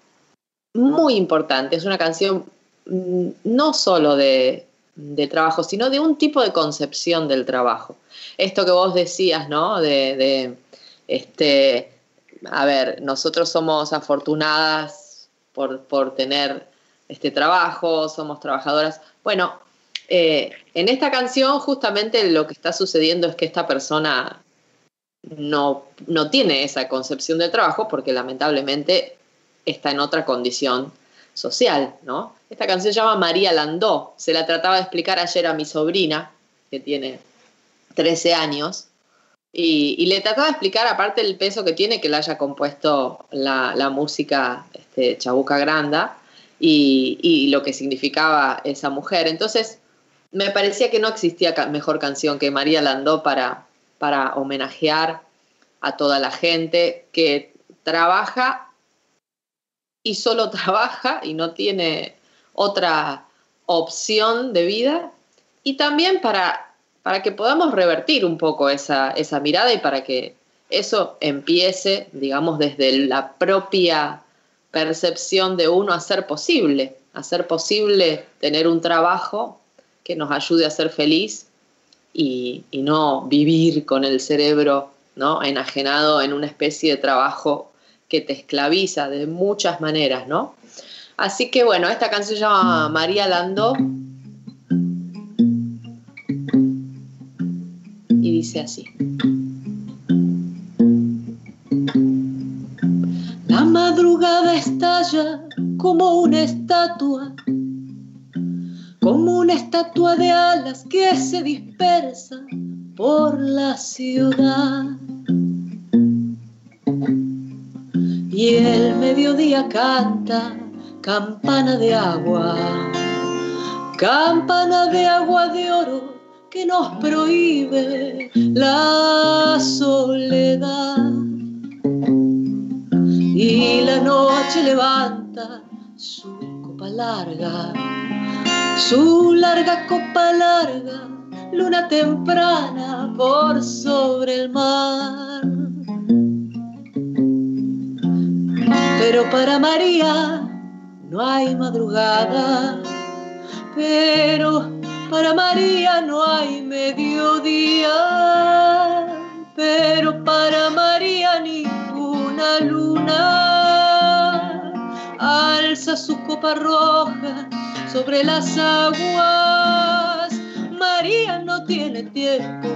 muy importante. Es una canción mm, no solo de, de trabajo, sino de un tipo de concepción del trabajo. Esto que vos decías, ¿no? De, de este, a ver, nosotros somos afortunadas por, por tener este trabajo, somos trabajadoras. Bueno, eh, en esta canción justamente lo que está sucediendo es que esta persona no, no tiene esa concepción del trabajo porque lamentablemente está en otra condición social, ¿no? Esta canción se llama María Landó, se la trataba de explicar ayer a mi sobrina, que tiene 13 años, y, le trataba de explicar, aparte del peso que tiene, que le haya compuesto la, música este, Chabuca Granda y, y, lo que significaba esa mujer. Entonces, me parecía que no existía mejor canción que María Landó para, para homenajear a toda la gente que trabaja y solo trabaja y no tiene otra opción de vida. Y también para, para que podamos revertir un poco esa, esa mirada y para que eso empiece, digamos, desde la propia percepción de uno a ser posible, a ser posible tener un trabajo que nos ayude a ser feliz y, y no vivir con el cerebro ¿no? enajenado en una especie de trabajo que te esclaviza de muchas maneras, ¿no? Así que bueno, esta canción se llama María Landó y dice así. La madrugada estalla como una estatua, como una estatua de alas que se dispersa por la ciudad. Y el mediodía canta campana de agua, campana de agua de oro que nos prohíbe la soledad. Y la noche levanta su copa larga, su larga copa larga luna temprana por sobre el mar. Pero para María no hay madrugada, pero para María no hay mediodía, pero para María ninguna luna alza su copa roja sobre las aguas. María no tiene tiempo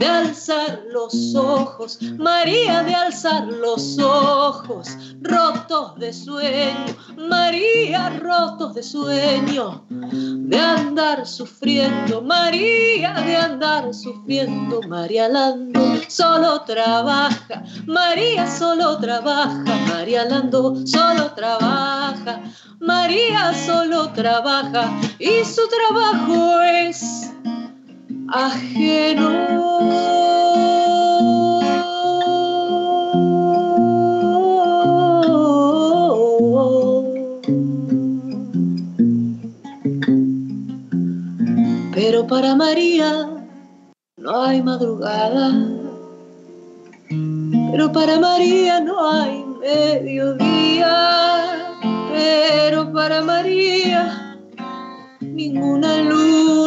de alzar los ojos, María de alzar los ojos, rotos de sueño, María rotos de sueño, de andar sufriendo, María de andar sufriendo, María Lando solo trabaja, María solo trabaja, María Lando solo trabaja, María solo trabaja y su trabajo es ajeno. Pero para María no hay madrugada, pero para María no hay mediodía, pero para María ninguna luna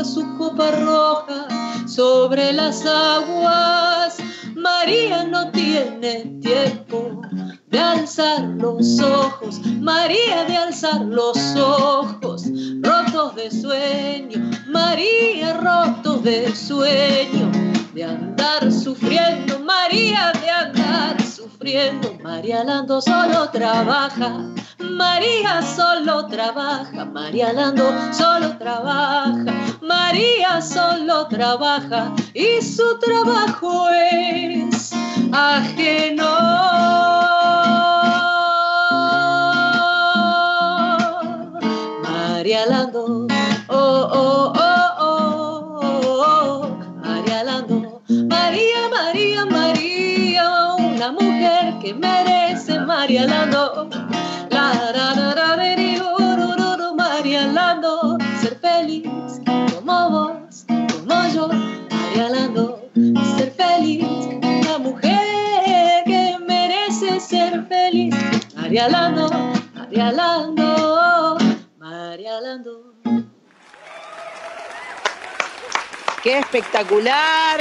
su copa roja sobre las aguas. María no tiene tiempo de alzar los ojos, María de alzar los ojos, rotos de sueño, María rotos de sueño, de andar sufriendo, María de andar sufriendo, María Lando solo trabaja, María solo trabaja, María Lando solo trabaja, María solo trabaja. Y su trabajo es ajeno. María Lando, oh, oh, Una mujer que merece María Lando, la, la, la, la, la, María Lando, ser feliz como vos, como yo, María Lando, ser feliz, una mujer que merece ser feliz, María Lando, María Lando, María Lando. ¡Qué espectacular!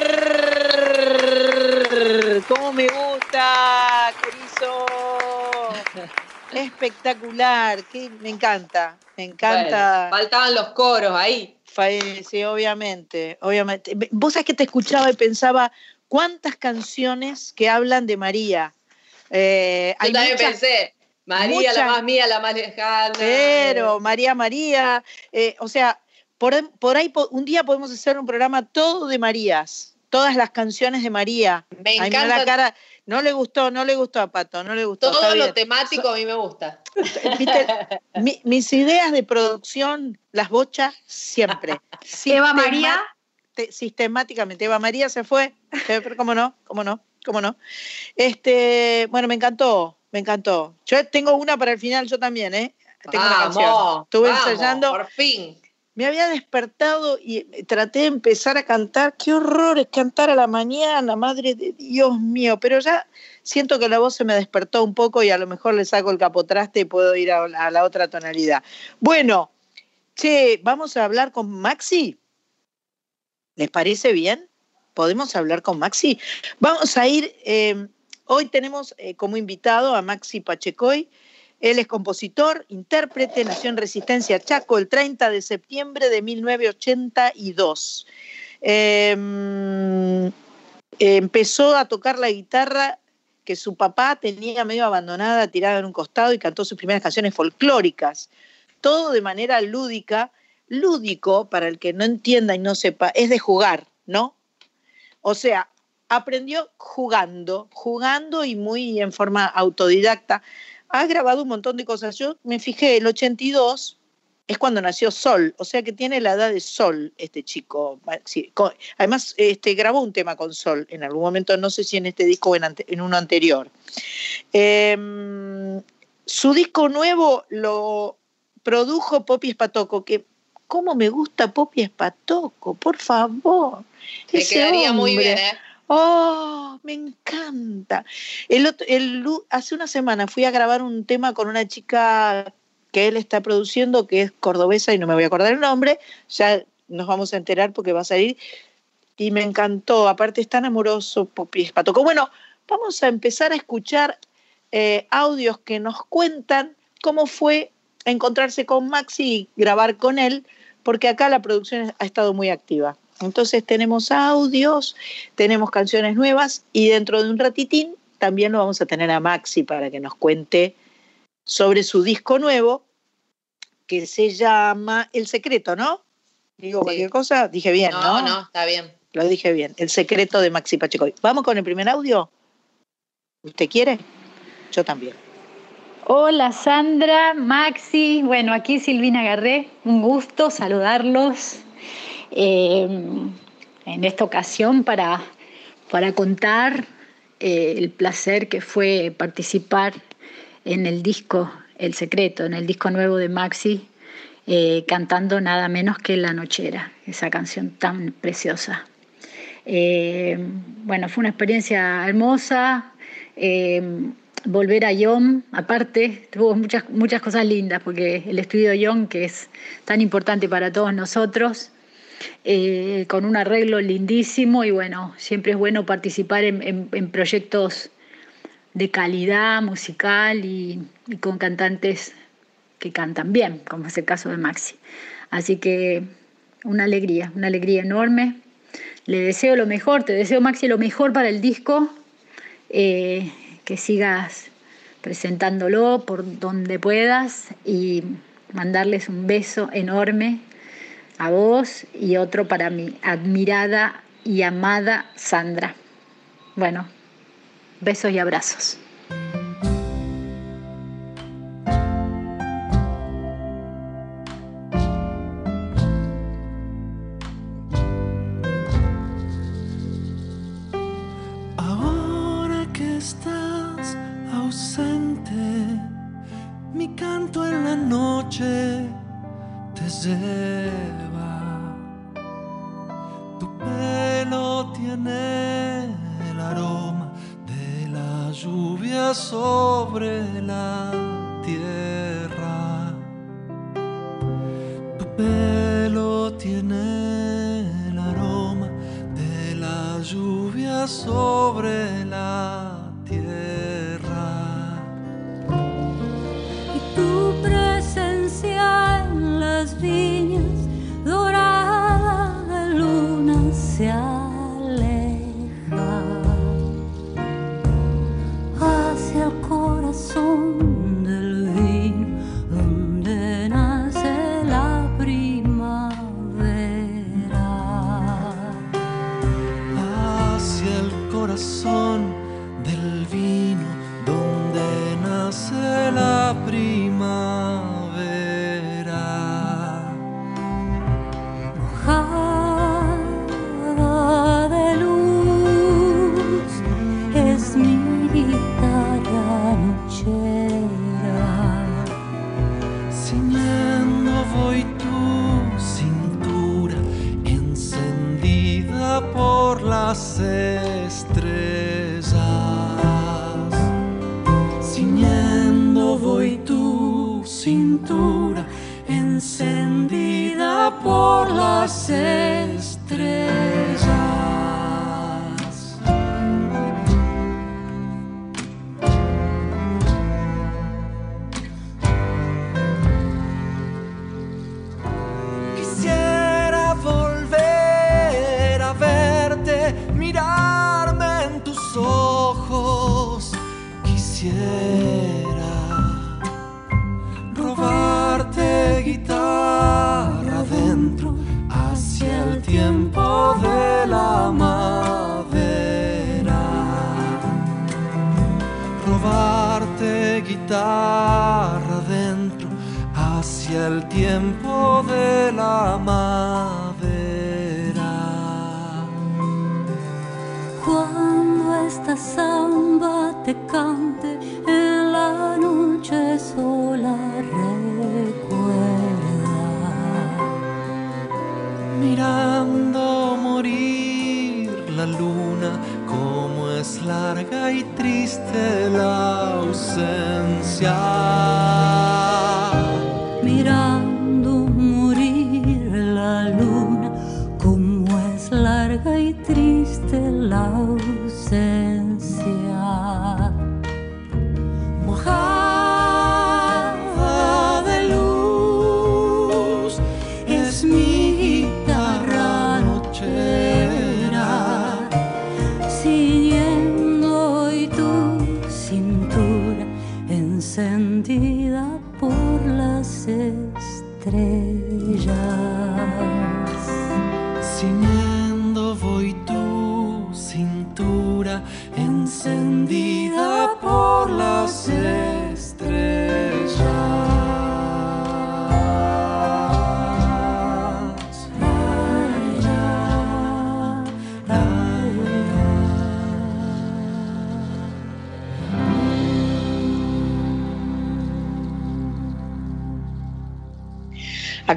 ¡Cómo me gusta, Corizo! Espectacular, qué, me encanta, me encanta. Bueno, faltaban los coros ahí. Sí, obviamente, obviamente. Vos sabés que te escuchaba y pensaba cuántas canciones que hablan de María. Eh, Yo hay también muchas- pensé, María, muchas- la más mía, la más lejana. Pero María María, eh, o sea, por, por ahí po- un día podemos hacer un programa todo de Marías, todas las canciones de María. Me Ay, encanta. la cara, no le gustó, no le gustó a Pato, no le gustó. Todo lo temático a mí me gusta. ¿Viste? Mi- mis ideas de producción las bocha siempre. Eva María. Te- sistemáticamente. Eva María se fue. Eh, pero ¿Cómo no? ¿Cómo no? ¿Cómo no? Este, bueno, me encantó, me encantó. Yo tengo una para el final, yo también, ¿eh? Tengo una canción. Estuve vamos, ensayando. Por fin. Me había despertado y traté de empezar a cantar. Qué horror es cantar a la mañana, madre de Dios mío. Pero ya siento que la voz se me despertó un poco y a lo mejor le saco el capotraste y puedo ir a, a la otra tonalidad. Bueno, che, vamos a hablar con Maxi. ¿Les parece bien? ¿Podemos hablar con Maxi? Vamos a ir, eh, hoy tenemos eh, como invitado a Maxi Pachecoy. Él es compositor, intérprete, nació en Resistencia Chaco el 30 de septiembre de 1982. Eh, empezó a tocar la guitarra que su papá tenía medio abandonada, tirada en un costado y cantó sus primeras canciones folclóricas. Todo de manera lúdica. Lúdico, para el que no entienda y no sepa, es de jugar, ¿no? O sea, aprendió jugando, jugando y muy en forma autodidacta. Ha grabado un montón de cosas. Yo me fijé, el 82 es cuando nació Sol, o sea que tiene la edad de Sol este chico. Sí, además, este, grabó un tema con Sol en algún momento, no sé si en este disco o en, ante- en uno anterior. Em, su disco nuevo lo produjo Popi Espatoco, que cómo me gusta Popi Espatoco, por favor. Te quedaría muy hombre. bien, ¿eh? Oh, me encanta. El otro- el hace una semana fui a grabar un tema con una chica que él está produciendo, que es cordobesa y no me voy a acordar el nombre, ya nos vamos a enterar porque va a salir. Y me encantó, aparte es tan amoroso, Popi Espatoco. Bueno, vamos a empezar a escuchar eh, audios que nos cuentan cómo fue encontrarse con Maxi y grabar con él, porque acá la producción ha estado muy activa. Entonces tenemos audios, tenemos canciones nuevas y dentro de un ratitín también lo vamos a tener a Maxi para que nos cuente sobre su disco nuevo que se llama El Secreto, ¿no? Digo cualquier cosa, dije bien, ¿no? No, no, está bien. Lo dije bien, El Secreto de Maxi Pacheco. Vamos con el primer audio. ¿Usted quiere? Yo también. Hola Sandra, Maxi, bueno, aquí Silvina Garré, un gusto saludarlos eh, en esta ocasión para, para contar eh, el placer que fue participar en el disco El Secreto, en el disco nuevo de Maxi, eh, cantando nada menos que La Nochera, esa canción tan preciosa. Eh, bueno, fue una experiencia hermosa. eh, volver a Yom, aparte, tuvo muchas, muchas cosas lindas, porque el estudio Yom, que es tan importante para todos nosotros, eh, con un arreglo lindísimo y bueno, siempre es bueno participar en, proyectos de calidad musical y, y con cantantes que cantan bien, como es el caso de Maxi. Así que una alegría, una alegría enorme. Le deseo lo mejor, te deseo Maxi lo mejor para el disco, eh, que sigas presentándolo por donde puedas y mandarles un beso enorme a vos y otro para mi admirada y amada Sandra. Bueno, besos y abrazos.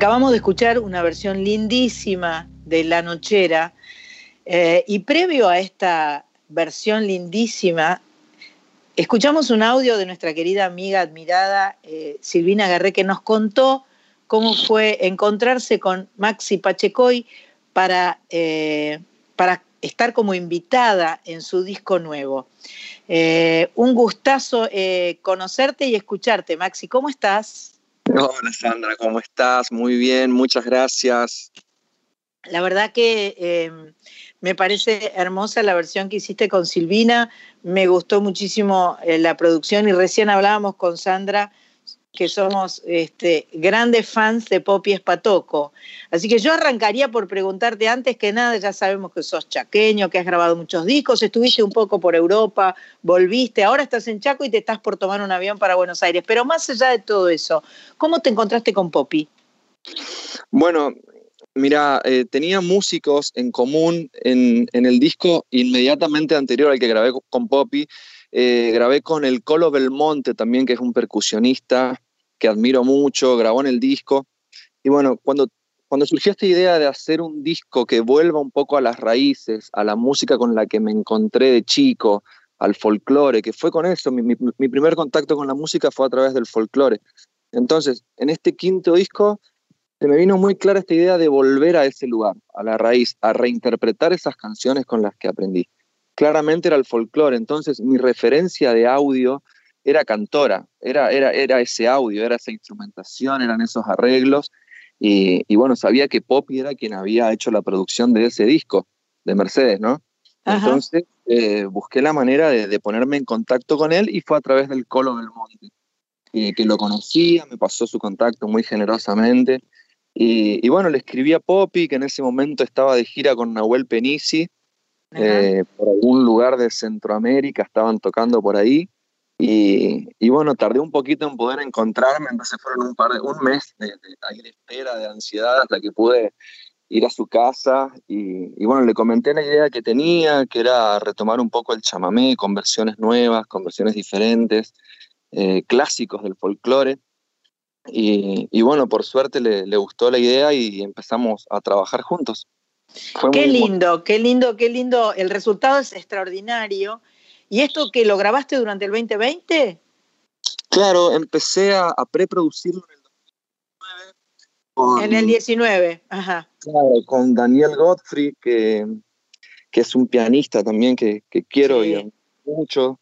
Acabamos de escuchar una versión lindísima de La Nochera eh, y previo a esta versión lindísima, escuchamos un audio de nuestra querida amiga admirada eh, Silvina Garré que nos contó cómo fue encontrarse con Maxi Pachecoy para, eh, para estar como invitada en su disco nuevo. Un gustazo conocerte y escucharte, Maxi. ¿Cómo estás? Hola Sandra, ¿cómo estás? Muy bien, muchas gracias. La verdad que eh, me parece hermosa la versión que hiciste con Silvina, me gustó muchísimo eh, la producción y recién hablábamos con Sandra que somos este, grandes fans de Poppy Espatoco. Así que yo arrancaría por preguntarte antes que nada, ya sabemos que sos chaqueño, que has grabado muchos discos, estuviste un poco por Europa, volviste, ahora estás en Chaco y te estás por tomar un avión para Buenos Aires. Pero más allá de todo eso, ¿cómo te encontraste con Poppy? Bueno, mira, eh, tenía músicos en común en, en, el disco inmediatamente anterior al que grabé con Poppy. Eh, grabé con el Colo Belmonte también, que es un percusionista que admiro mucho, grabó en el disco. Y bueno, cuando, cuando surgió esta idea de hacer un disco que vuelva un poco a las raíces, a la música con la que me encontré de chico, al folclore, que fue con eso, mi, mi- mi primer contacto con la música fue a través del folclore. Entonces, en este quinto disco se me vino muy clara esta idea de volver a ese lugar, a la raíz, a reinterpretar esas canciones con las que aprendí. Claramente era el folclore, entonces mi referencia de audio era cantora, era, era, era ese audio, era esa instrumentación, eran esos arreglos, y, y bueno, sabía que Poppy era quien había hecho la producción de ese disco, de Mercedes, ¿no? Ajá. Entonces eh, busqué la manera de, de ponerme en contacto con él y fue a través del Colo del Monte, y que lo conocía, me pasó su contacto muy generosamente. Y, y bueno, le escribí a Poppy, que en ese momento estaba de gira con Nahuel Penisi, eh, por algún lugar de Centroamérica, estaban tocando por ahí. Y, y bueno, tardé un poquito en poder encontrarme, entonces fueron un, par de, un mes de, de, de espera, de ansiedad, hasta que pude ir a su casa. Y, y bueno, le comenté la idea que tenía, que era retomar un poco el chamamé con versiones nuevas, con versiones diferentes, eh, clásicos del folclore. Y, y bueno, por suerte le, le gustó la idea y empezamos a trabajar juntos. Fue Qué lindo, qué lindo, qué lindo. El resultado es extraordinario. ¿Y esto que lo grabaste durante el 2020? Claro, empecé a, a preproducirlo en el 2019 con, En el 19, ajá. claro, con Daniel Godfrey, que, que es un pianista también que, que quiero y admiro mucho,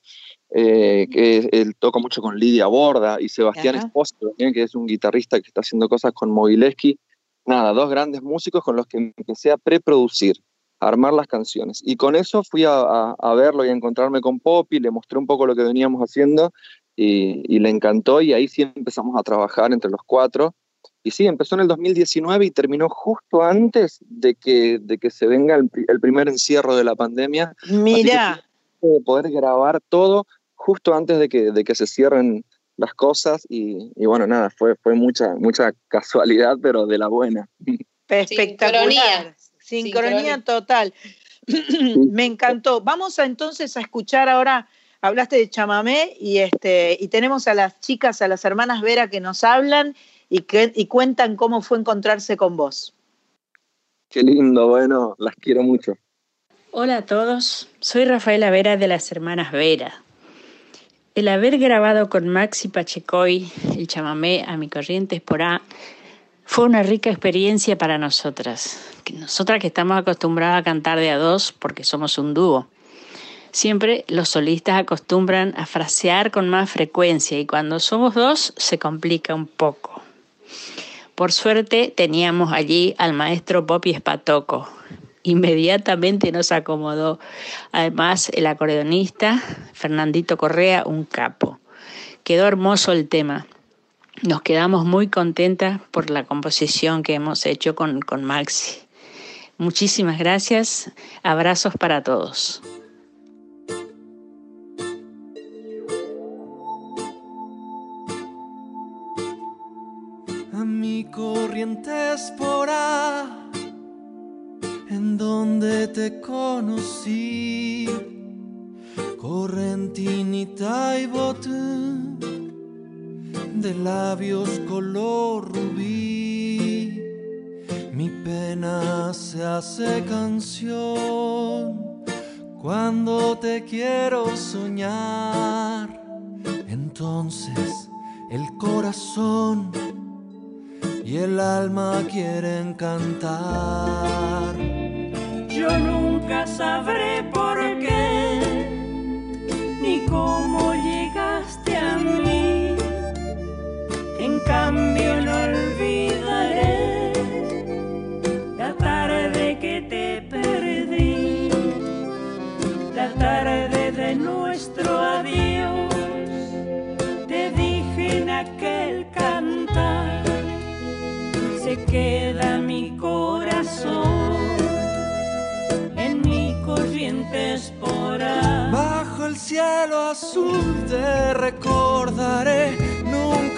eh, que él toca mucho con Lidia Borda, y Sebastián. Espósito también, que es un guitarrista que está haciendo cosas con Mogileski. Nada, dos grandes músicos con los que empecé a preproducir, armar las canciones. Y con eso fui a, a- a verlo y a encontrarme con Poppy, le mostré un poco lo que veníamos haciendo y, y le encantó y ahí sí empezamos a trabajar entre los cuatro. Y sí, empezó en el 2019 y terminó justo antes de que, de que se venga el, pri- el primer encierro de la pandemia. Mira, pude poder grabar todo justo antes de que, de que se cierren las cosas y, y bueno, nada, fue, fue mucha, mucha casualidad, pero de la buena. espectacular. Sincronía. Total. Me encantó. Vamos a, entonces a escuchar ahora, hablaste de chamamé y, este, y tenemos a las chicas, a las hermanas Vera que nos hablan y, que, y cuentan cómo fue encontrarse con vos. Qué lindo, bueno, las quiero mucho. Hola a todos, soy Rafaela Vera de las Hermanas Vera. El haber grabado con Maxi Pachecoy el chamamé a mi corrientes por A fue una rica experiencia para nosotras. Nosotras que estamos acostumbradas a cantar de a dos porque somos un dúo. Siempre los solistas acostumbran a frasear con más frecuencia y cuando somos dos se complica un poco. Por suerte teníamos allí al maestro Popi Espatoco. Inmediatamente nos acomodó. Además, el acordeonista Fernandito Correa, un capo. Quedó hermoso el tema. Nos quedamos muy contentas por la composición que hemos hecho con, con Maxi. Muchísimas gracias. Abrazos para todos. a mi A, en donde te conocí, correntinita y de labios color rubí, mi pena se hace canción cuando te quiero soñar, entonces el corazón y el alma quieren cantar. Yo nunca sabré por qué, ni cómo cambio no olvidaré la tarde que te perdí, la tarde de nuestro adiós. Te dije en aquel cantar se queda mi corazón en mi corriente espora. Bajo el cielo azul te recordaré,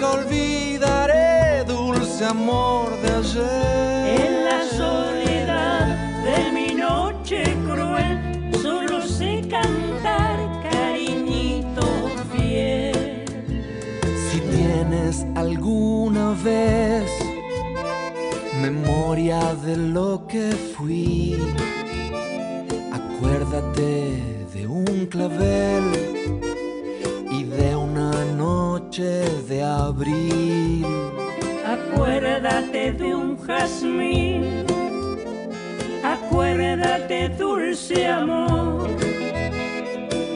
nunca olvidaré dulce amor de ayer. En la soledad de mi noche cruel, solo sé cantar cariñito fiel. Si tienes alguna vez memoria de lo que fui, acuérdate de un clavel noche de abril. Acuérdate de un jazmín, acuérdate dulce amor,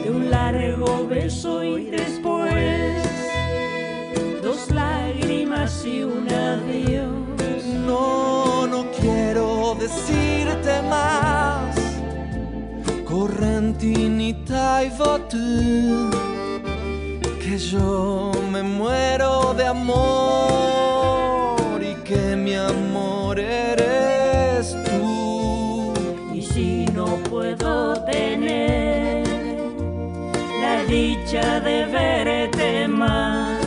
de un largo beso y después dos lágrimas y un adiós. No, no quiero decirte más, correntinita y tú que yo me muero de amor y que mi amor eres tú. Y si no puedo tener la dicha de verte más,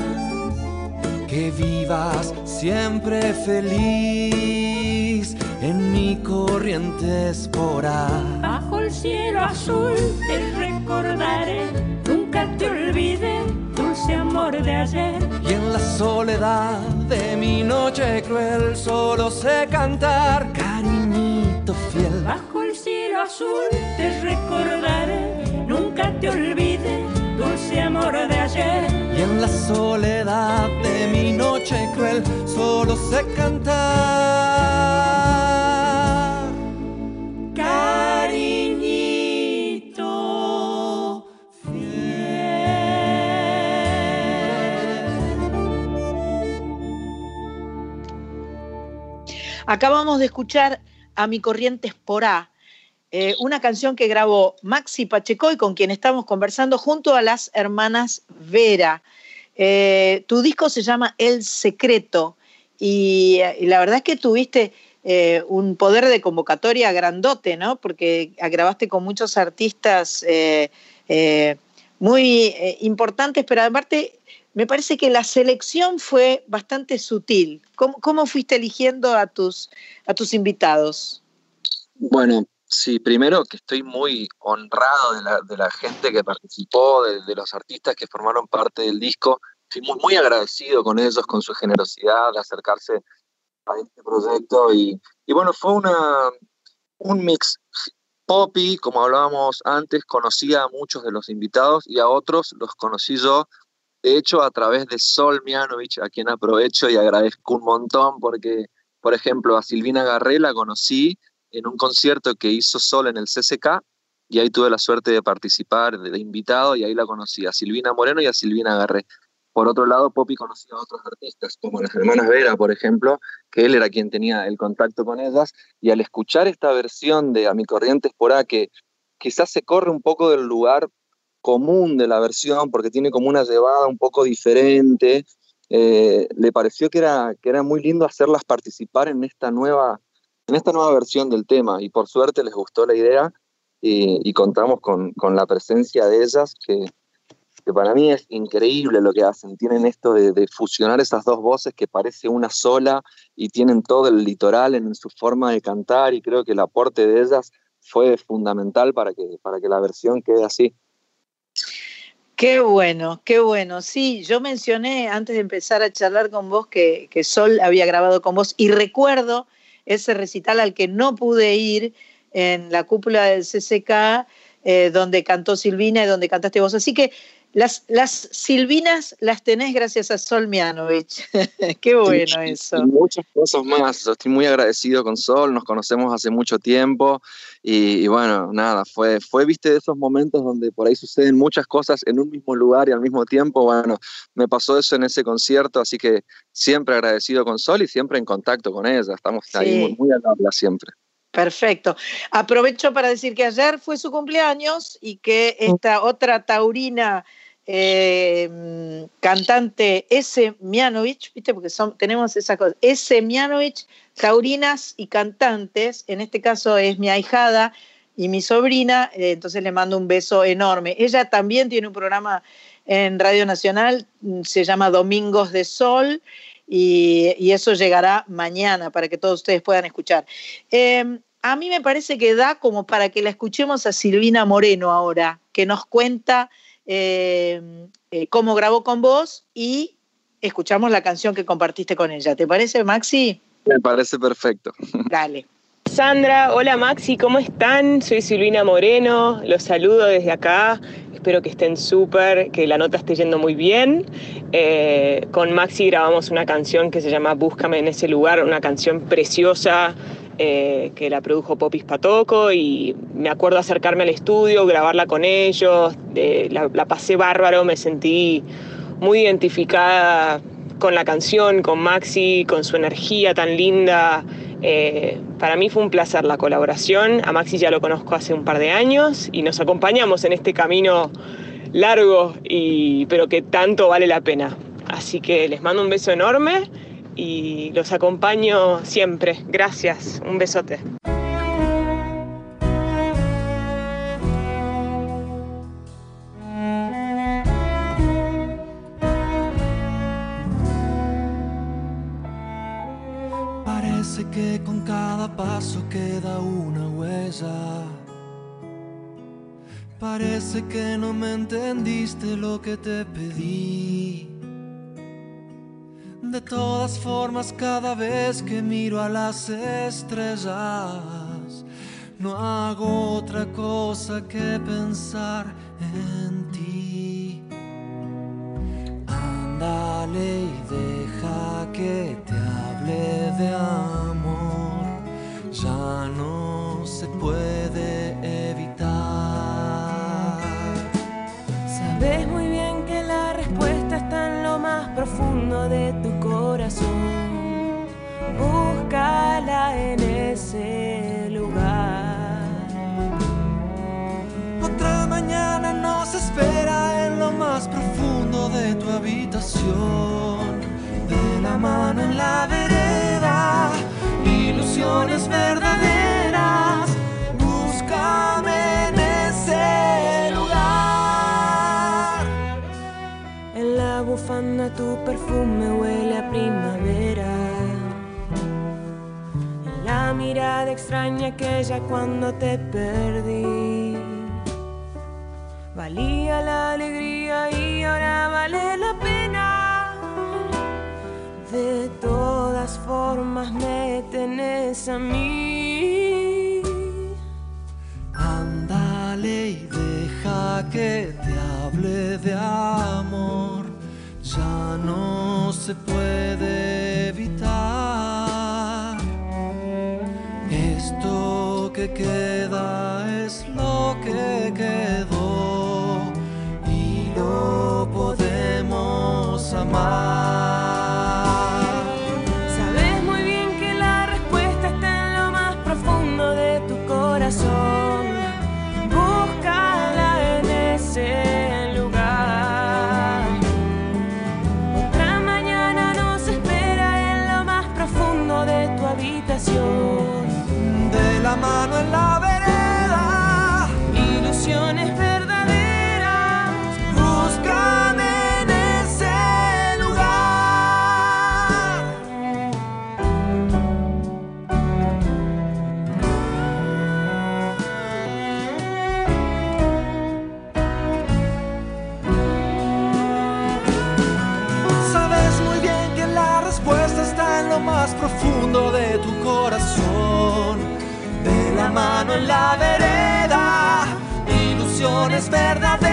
Que vivas siempre feliz en mi corriente espora. bajo el cielo azul te recordaré, nunca te olvidé, dulce amor de ayer. Y en la soledad de mi noche cruel solo sé cantar, cariñito fiel. Bajo el cielo azul te recordaré, nunca te olvidé, dulce amor de ayer. Y en la soledad de mi noche cruel solo sé cantar. Acabamos de escuchar a Mi Corrientes por A, eh, una canción que grabó Maxi Pachecoy, con quien estamos conversando, junto a las hermanas Vera. Eh, tu disco se llama El Secreto y, y la verdad es que tuviste eh, un poder de convocatoria grandote, ¿no? Porque grabaste con muchos artistas eh, eh, muy eh, importantes, pero aparte me parece que la selección fue bastante sutil. ¿Cómo, fuiste eligiendo a tus, a tus invitados? Bueno, sí, primero que estoy muy honrado de la, de la gente que participó, de, de los artistas que formaron parte del disco. Estoy muy, muy agradecido con ellos, con su generosidad de acercarse a este proyecto. Y, y bueno, fue una, un mix. Poppy, como hablábamos antes, conocía a muchos de los invitados y a otros los conocí yo, de hecho, a través de Sol Mianovich, a quien aprovecho y agradezco un montón porque, por ejemplo, a Silvina Garré la conocí en un concierto que hizo Sol en el CCK y ahí tuve la suerte de participar de, de invitado y ahí la conocí, a Silvina Moreno y a Silvina Garré. Por otro lado, Poppy conocía a otros artistas, como las hermanas Vera, por ejemplo, que él era quien tenía el contacto con ellas, y al escuchar esta versión de A mi corriente es por A, que quizás se corre un poco del lugar común de la versión, porque tiene como una llevada un poco diferente, eh, le pareció que era, que era muy lindo hacerlas participar en esta nueva, en esta nueva versión del tema, y por suerte les gustó la idea, y, y contamos con, con la presencia de ellas, que, que para mí es increíble lo que hacen. Tienen esto de, de, fusionar esas dos voces que parece una sola y tienen todo el litoral en su forma de cantar y creo que el aporte de ellas fue fundamental para que, para que la versión quede así. Qué bueno, qué bueno. Sí, yo mencioné antes de empezar a charlar con vos que, que Sol había grabado con vos y recuerdo ese recital al que no pude ir en la cúpula del CCK, eh, donde cantó Silvina y donde cantaste vos. Así que las, las Silvinas las tenés gracias a Sol Mianovich. Qué bueno Sí, eso. Muchas cosas más. Yo estoy muy agradecido con Sol, nos conocemos hace mucho tiempo y, y bueno, nada, fue, fue, viste, de esos momentos donde por ahí suceden muchas cosas en un mismo lugar y al mismo tiempo. Bueno, me pasó eso en ese concierto, así que siempre agradecido con Sol y siempre en contacto con ella. Estamos ahí Sí. muy, muy al habla siempre. Perfecto. Aprovecho para decir que ayer fue su cumpleaños y que esta otra taurina eh, cantante S. Mianovich, ¿viste? Porque tenemos esa cosa, S. Mianovich, taurinas y cantantes, en este caso es mi ahijada y mi sobrina, eh, entonces le mando un beso enorme. Ella también tiene un programa en Radio Nacional, mm, se llama Domingos de Sol, y, y eso llegará mañana para que todos ustedes puedan escuchar. Eh, a mí me parece que da como para que la escuchemos a Silvina Moreno ahora, que nos cuenta eh, eh, cómo grabó con vos y escuchamos la canción que compartiste con ella. ¿Te parece, Maxi? Me parece perfecto. Dale. Sandra, hola Maxi, ¿cómo están? Soy Silvina Moreno, los saludo desde acá, espero que estén súper, que la nota esté yendo muy bien. Eh, con Maxi grabamos una canción que se llama Búscame en ese lugar, una canción preciosa eh, que la produjo Popis Patoco y me acuerdo acercarme al estudio, grabarla con ellos, eh, la, la pasé bárbaro, me sentí muy identificada con la canción, con Maxi, con su energía tan linda. Eh, para mí fue un placer la colaboración. A Maxi ya lo conozco hace un par de años y nos acompañamos en este camino largo, y, pero que tanto vale la pena. Así que les mando un beso enorme y los acompaño siempre. Gracias, un besote. Con cada paso queda una huella. Parece que no me entendiste lo que te pedí. De todas formas, cada vez que miro a las estrellas, no hago otra cosa que pensar en ti. Ándale y deja que te hable de amor. Ya no se puede evitar. Sabes muy bien que la respuesta está en lo más profundo de tu corazón. Búscala en ese lugar. Otra mañana nos espera en lo más profundo de tu habitación. Mano en la vereda, ilusiones verdaderas. Búscame en ese lugar. En la bufanda tu perfume huele a primavera. En la mirada extraña aquella cuando te perdí. Valía la alegría y ahora vale la. De todas formas me tenés a mí. Ándale y deja que te hable de amor. Ya no se puede evitar. Esto que queda es lo que quedó en la vereda, ilusiones verdaderas.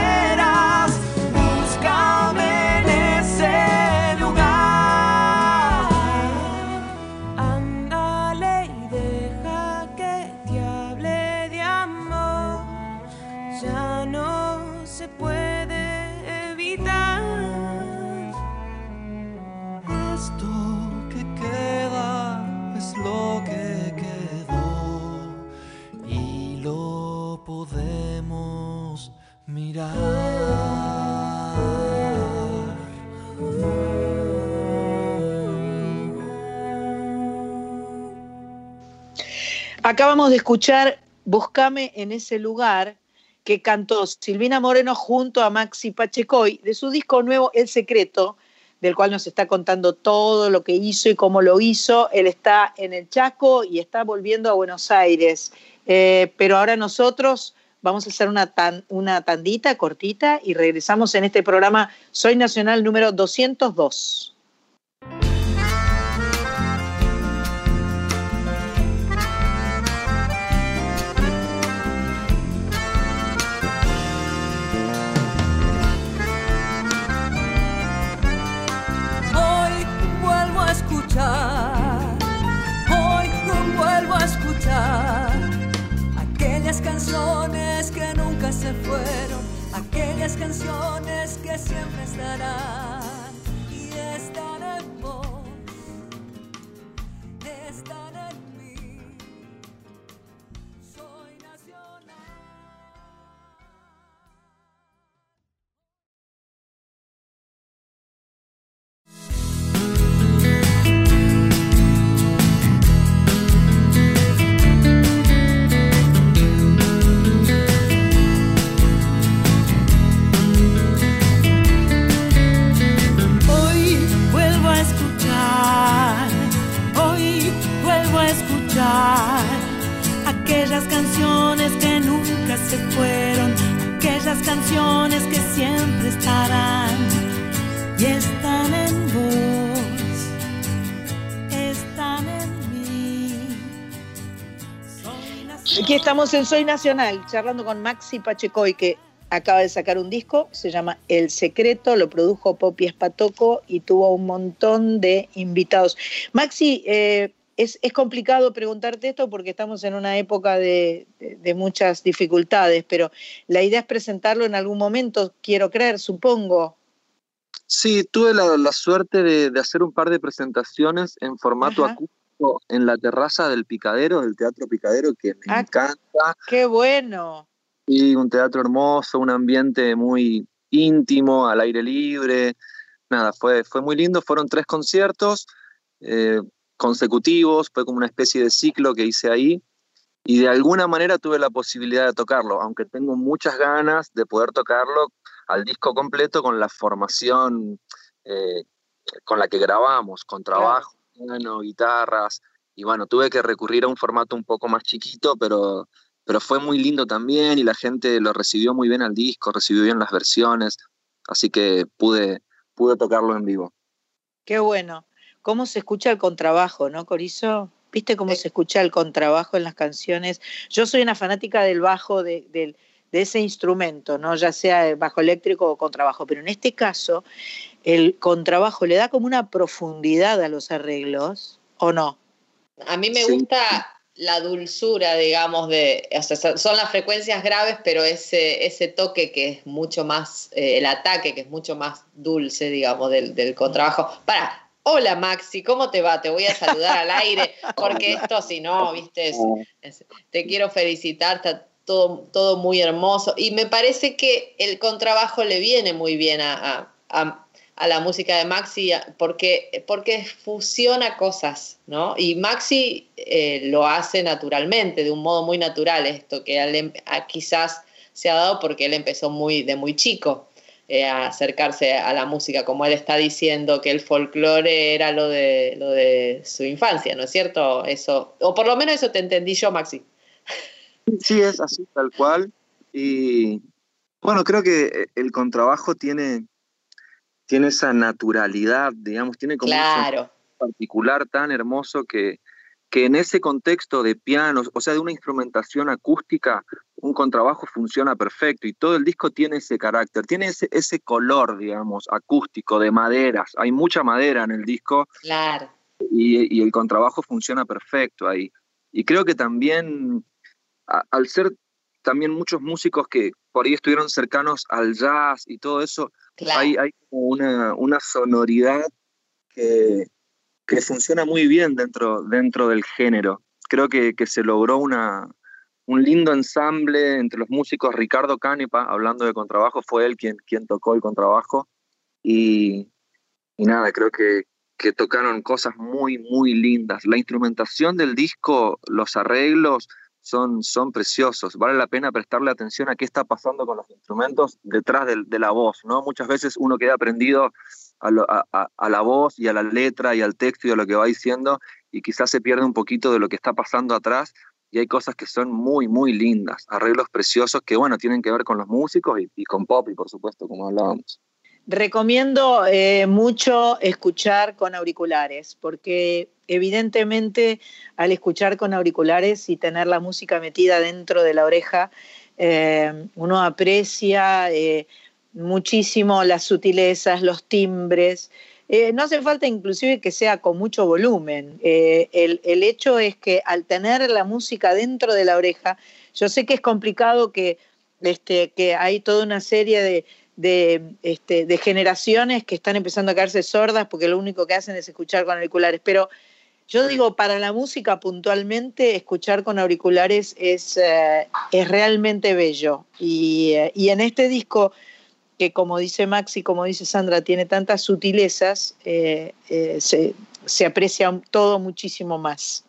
Acabamos de escuchar Búscame en ese lugar que cantó Silvina Moreno junto a Maxi Pachecoy de su disco nuevo El Secreto, del cual nos está contando todo lo que hizo y cómo lo hizo. Él está en el Chaco y está volviendo a Buenos Aires. Eh, pero ahora nosotros vamos a hacer una, una tandita cortita y regresamos en este programa Soy Nacional número 202. Varias canciones que siempre estarán estamos en Soy Nacional, charlando con Maxi Pachecoy, que acaba de sacar un disco, se llama El Secreto, lo produjo Poppy Espatoco y tuvo un montón de invitados. Maxi, eh, es, es complicado preguntarte esto porque estamos en una época de, de- de muchas dificultades, pero la idea es presentarlo en algún momento, quiero creer, supongo. Sí, tuve la, la suerte de, de hacer un par de presentaciones en formato Ajá. acústico en la terraza del Picadero, del Teatro Picadero, que me Ah. encanta. ¡Qué bueno! Y un teatro hermoso, un ambiente muy íntimo, al aire libre. Nada, fue, fue muy lindo. Fueron tres conciertos eh, consecutivos, fue como una especie de ciclo que hice ahí. Y de alguna manera tuve la posibilidad de tocarlo, aunque tengo muchas ganas de poder tocarlo al disco completo con la formación eh, con la que grabamos, con trabajo, piano, guitarras. Y bueno, tuve que recurrir a un formato un poco más chiquito, pero pero fue muy lindo también y la gente lo recibió muy bien al disco, recibió bien las versiones, así que pude, pude tocarlo en vivo. Qué bueno. ¿Cómo se escucha el contrabajo, no, Corizo? ¿Viste cómo se escucha el contrabajo en las canciones? Yo soy una fanática del bajo, de, del- de ese instrumento, ¿no? Ya sea el bajo eléctrico o contrabajo, pero en este caso el contrabajo le da como una profundidad a los arreglos, ¿o no? A mí me Sí. gusta la dulzura, digamos, de, o sea, son- las frecuencias graves, pero ese, ese toque que es mucho más, eh, el ataque que es mucho más dulce, digamos, del, del contrabajo. Para, hola Maxi, ¿cómo te va? Te voy a saludar al aire, porque esto si no, viste, es- es- te quiero felicitar, todo, todo muy hermoso. Y me parece que el contrabajo le viene muy bien a, a- a- la música de Maxi porque, porque fusiona cosas, ¿no? Y Maxi eh, lo hace naturalmente, de un modo muy natural esto, que él em- a- quizás se ha dado porque él empezó muy, de muy chico eh, a acercarse a la música, como él está diciendo que el folclore era lo de, lo de su infancia, ¿no es cierto? Eso, o por lo menos eso te entendí yo, Maxi. Sí, es así, tal cual. Y bueno, creo que el contrabajo tiene, tiene esa naturalidad, digamos, tiene como un Claro. sonido particular tan hermoso que, que en ese contexto de pianos, o sea, de una instrumentación acústica, un contrabajo funciona perfecto y todo el disco tiene ese carácter, tiene ese, ese color, digamos, acústico, de maderas. Hay mucha madera en el disco Claro. y, y el contrabajo funciona perfecto ahí. Y creo que también, a- al ser también muchos músicos que por ahí estuvieron cercanos al jazz y todo eso, Claro. hay, hay como una, una sonoridad que, que funciona muy bien dentro, dentro del género. Creo que, que se logró una, un lindo ensamble entre los músicos. Ricardo Canepa, hablando de contrabajo, fue él quien, quien tocó el contrabajo. Y, y nada, creo que, que tocaron cosas muy, muy lindas. La instrumentación del disco, los arreglos son, son preciosos. Vale la pena prestarle atención a qué está pasando con los instrumentos detrás del- de, la voz, ¿no? Muchas veces uno queda prendido a, lo- a- a la voz y a la letra y al texto y a lo que va diciendo y quizás se pierde un poquito de lo que está pasando atrás y hay cosas que son muy, muy lindas, arreglos preciosos que, bueno, tienen que ver con los músicos y, y con Poppy, por supuesto, como hablábamos. Recomiendo eh, mucho escuchar con auriculares, porque evidentemente al escuchar con auriculares y tener la música metida dentro de la oreja, eh, uno aprecia eh, muchísimo las sutilezas, los timbres. Eh, no hace falta inclusive que sea con mucho volumen. El, el hecho es que al tener la música dentro de la oreja, yo sé que es complicado que este, que hay toda una serie de, de, este, de generaciones que están empezando a quedarse sordas porque lo único que hacen es escuchar con auriculares. Pero yo digo, para la música puntualmente, escuchar con auriculares es, eh, es realmente bello. Y, eh, y en este disco que como dice Max y como dice Sandra, tiene tantas sutilezas, eh, se, se aprecia todo muchísimo más.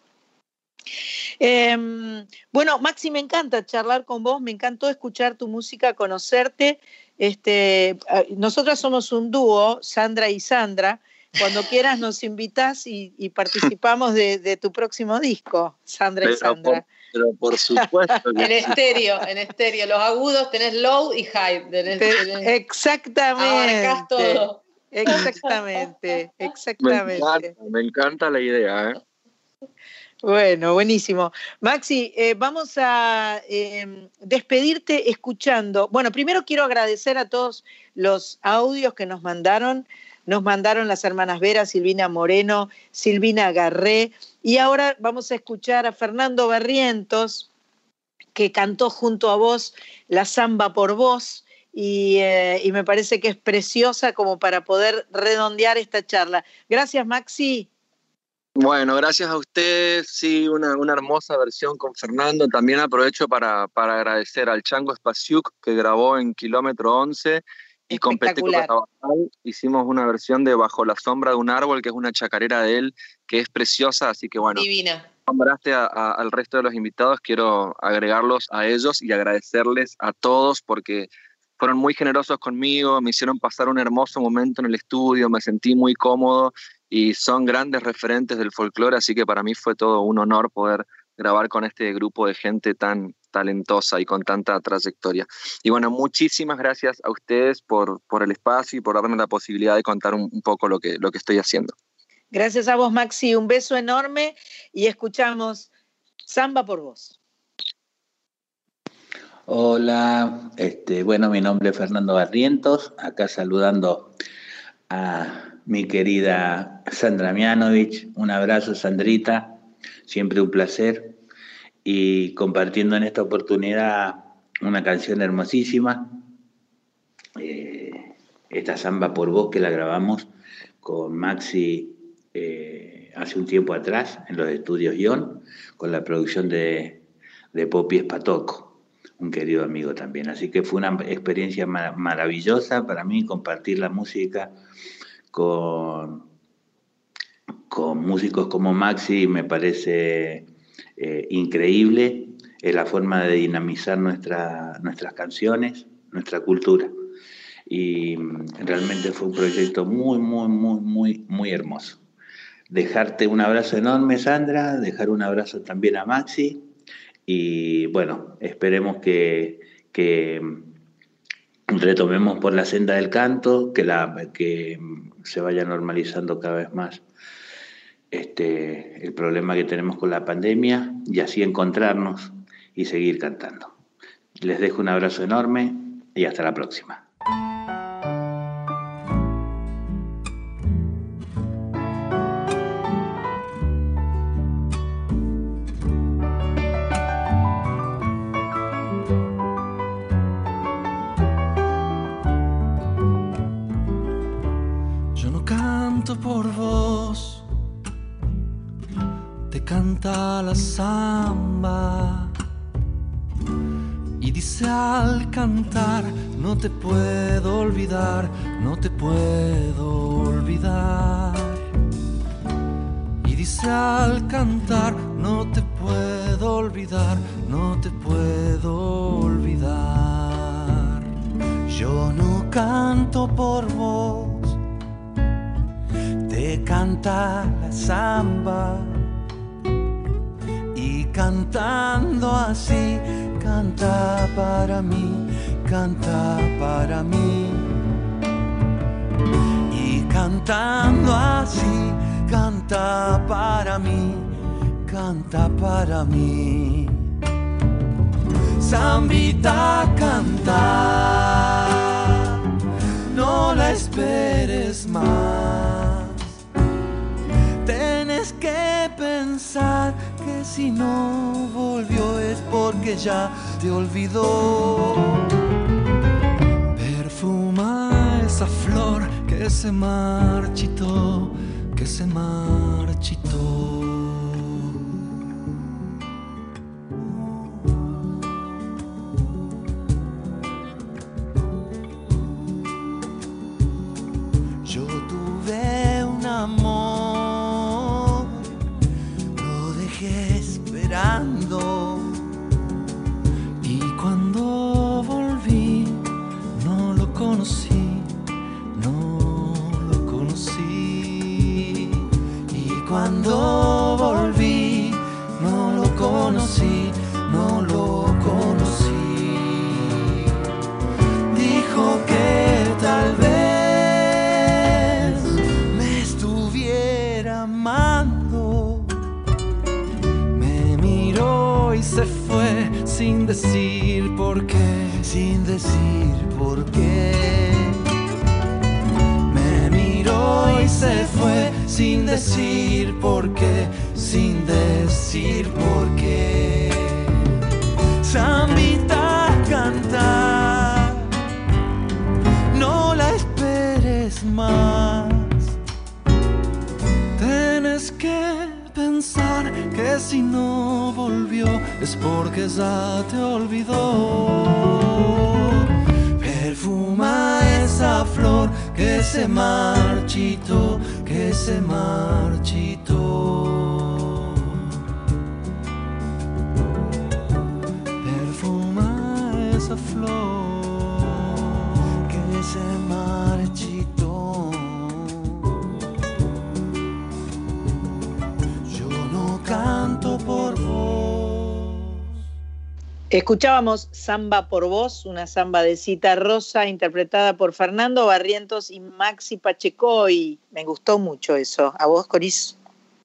Em, bueno, Maxi, me encanta charlar con vos, me encantó escuchar tu música, conocerte. Este, nosotras somos un dúo, Sandra y Sandra. Cuando quieras nos invitas y, y participamos de, de tu próximo disco, Sandra y Sandra. por, pero por supuesto que En estéreo, en estéreo. Los agudos tenés low y high. Tenés, Te- tenés- exactamente. abarcás todo. Exactamente, me exactamente. encanta, me encanta la idea. ¿eh? Bueno, buenísimo. Maxi, eh, vamos a eh, despedirte escuchando. Bueno, primero quiero agradecer a todos los audios que nos mandaron. Nos mandaron las hermanas Vera, Silvina Moreno, Silvina Garré. Y ahora vamos a escuchar a Fernando Barrientos, que cantó junto a vos la samba por vos. Y, eh, y me parece que es preciosa como para poder redondear esta charla. Gracias, Maxi. Bueno, gracias a ustedes. Sí, una, una hermosa versión con Fernando. También aprovecho para, para agradecer al Chango Spasiuk que grabó en Kilómetro 11 y con Peteco. Carabajal hicimos una versión de Bajo la sombra de un árbol, que es una chacarera de él, que es preciosa. Así que bueno, Divina. nombraste a- a- al resto de los invitados, quiero agregarlos a ellos y agradecerles a todos porque fueron muy generosos conmigo, me hicieron pasar un hermoso momento en el estudio, me sentí muy cómodo y son grandes referentes del folclore, así que para mí fue todo un honor poder grabar con este grupo de gente tan talentosa y con tanta trayectoria. Y bueno, muchísimas gracias a ustedes por, por el espacio y por darme la posibilidad de contar un, un poco lo que, lo que estoy haciendo. Gracias a vos, Maxi. Un beso enorme y escuchamos Samba por vos. Hola, este, bueno, mi nombre es Fernando Barrientos, acá saludando a mi querida Sandra Mianovich. Un abrazo, Sandrita, siempre un placer. Y compartiendo en esta oportunidad una canción hermosísima, eh, esta samba por vos que la grabamos con Maxi eh, hace un tiempo atrás en los estudios Ion, con la producción de, de Popi Espatoco un querido amigo también. Así que fue una experiencia ma- maravillosa para mí compartir la música con, con músicos como Maxi, me parece eh, increíble. Es la forma de dinamizar nuestra, nuestras canciones, nuestra cultura. Y mm, realmente fue un proyecto muy, muy, muy, muy, muy hermoso. Dejarte un abrazo enorme, Sandra, dejar un abrazo también a Maxi y bueno, esperemos que, que retomemos por la senda del canto, que, la, que se vaya normalizando cada vez más este, el problema que tenemos con la pandemia y así encontrarnos y seguir cantando. Les dejo un abrazo enorme y hasta la próxima. Te puedo olvidar, no te puedo olvidar. Y dice al cantar, no te puedo olvidar, no te puedo olvidar. Yo no canto por vos, te canta la samba. Y cantando así, canta para mí, canta para mí. Y cantando así, canta para mí, canta para mí. Zambita canta, no la esperes más. Tienes que pensar que si no volvió es porque ya te olvidó. Flor que se marchitó, que se marchitó. Decir por qué, sin decir por qué. Me miró y se fue sin decir por qué, sin decir por qué. Zambita a cantar, no la esperes más. Si no volvió es porque ya te olvidó. Perfuma esa flor que se marchitó, que se marchitó. Perfuma esa flor Escuchábamos Samba por Voz, una samba de cita rosa interpretada por Fernando Barrientos y Maxi Pachecoy. Me gustó mucho eso. ¿A vos, Coris?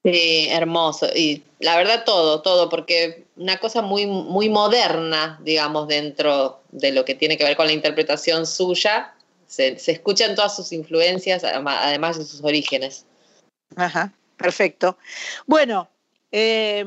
Sí, hermoso. Y la verdad todo, todo, porque una cosa muy, muy moderna, digamos, dentro de lo que tiene que ver con la interpretación suya. Se, se escuchan todas sus influencias, además de sus orígenes. Ajá, perfecto. Bueno, eh,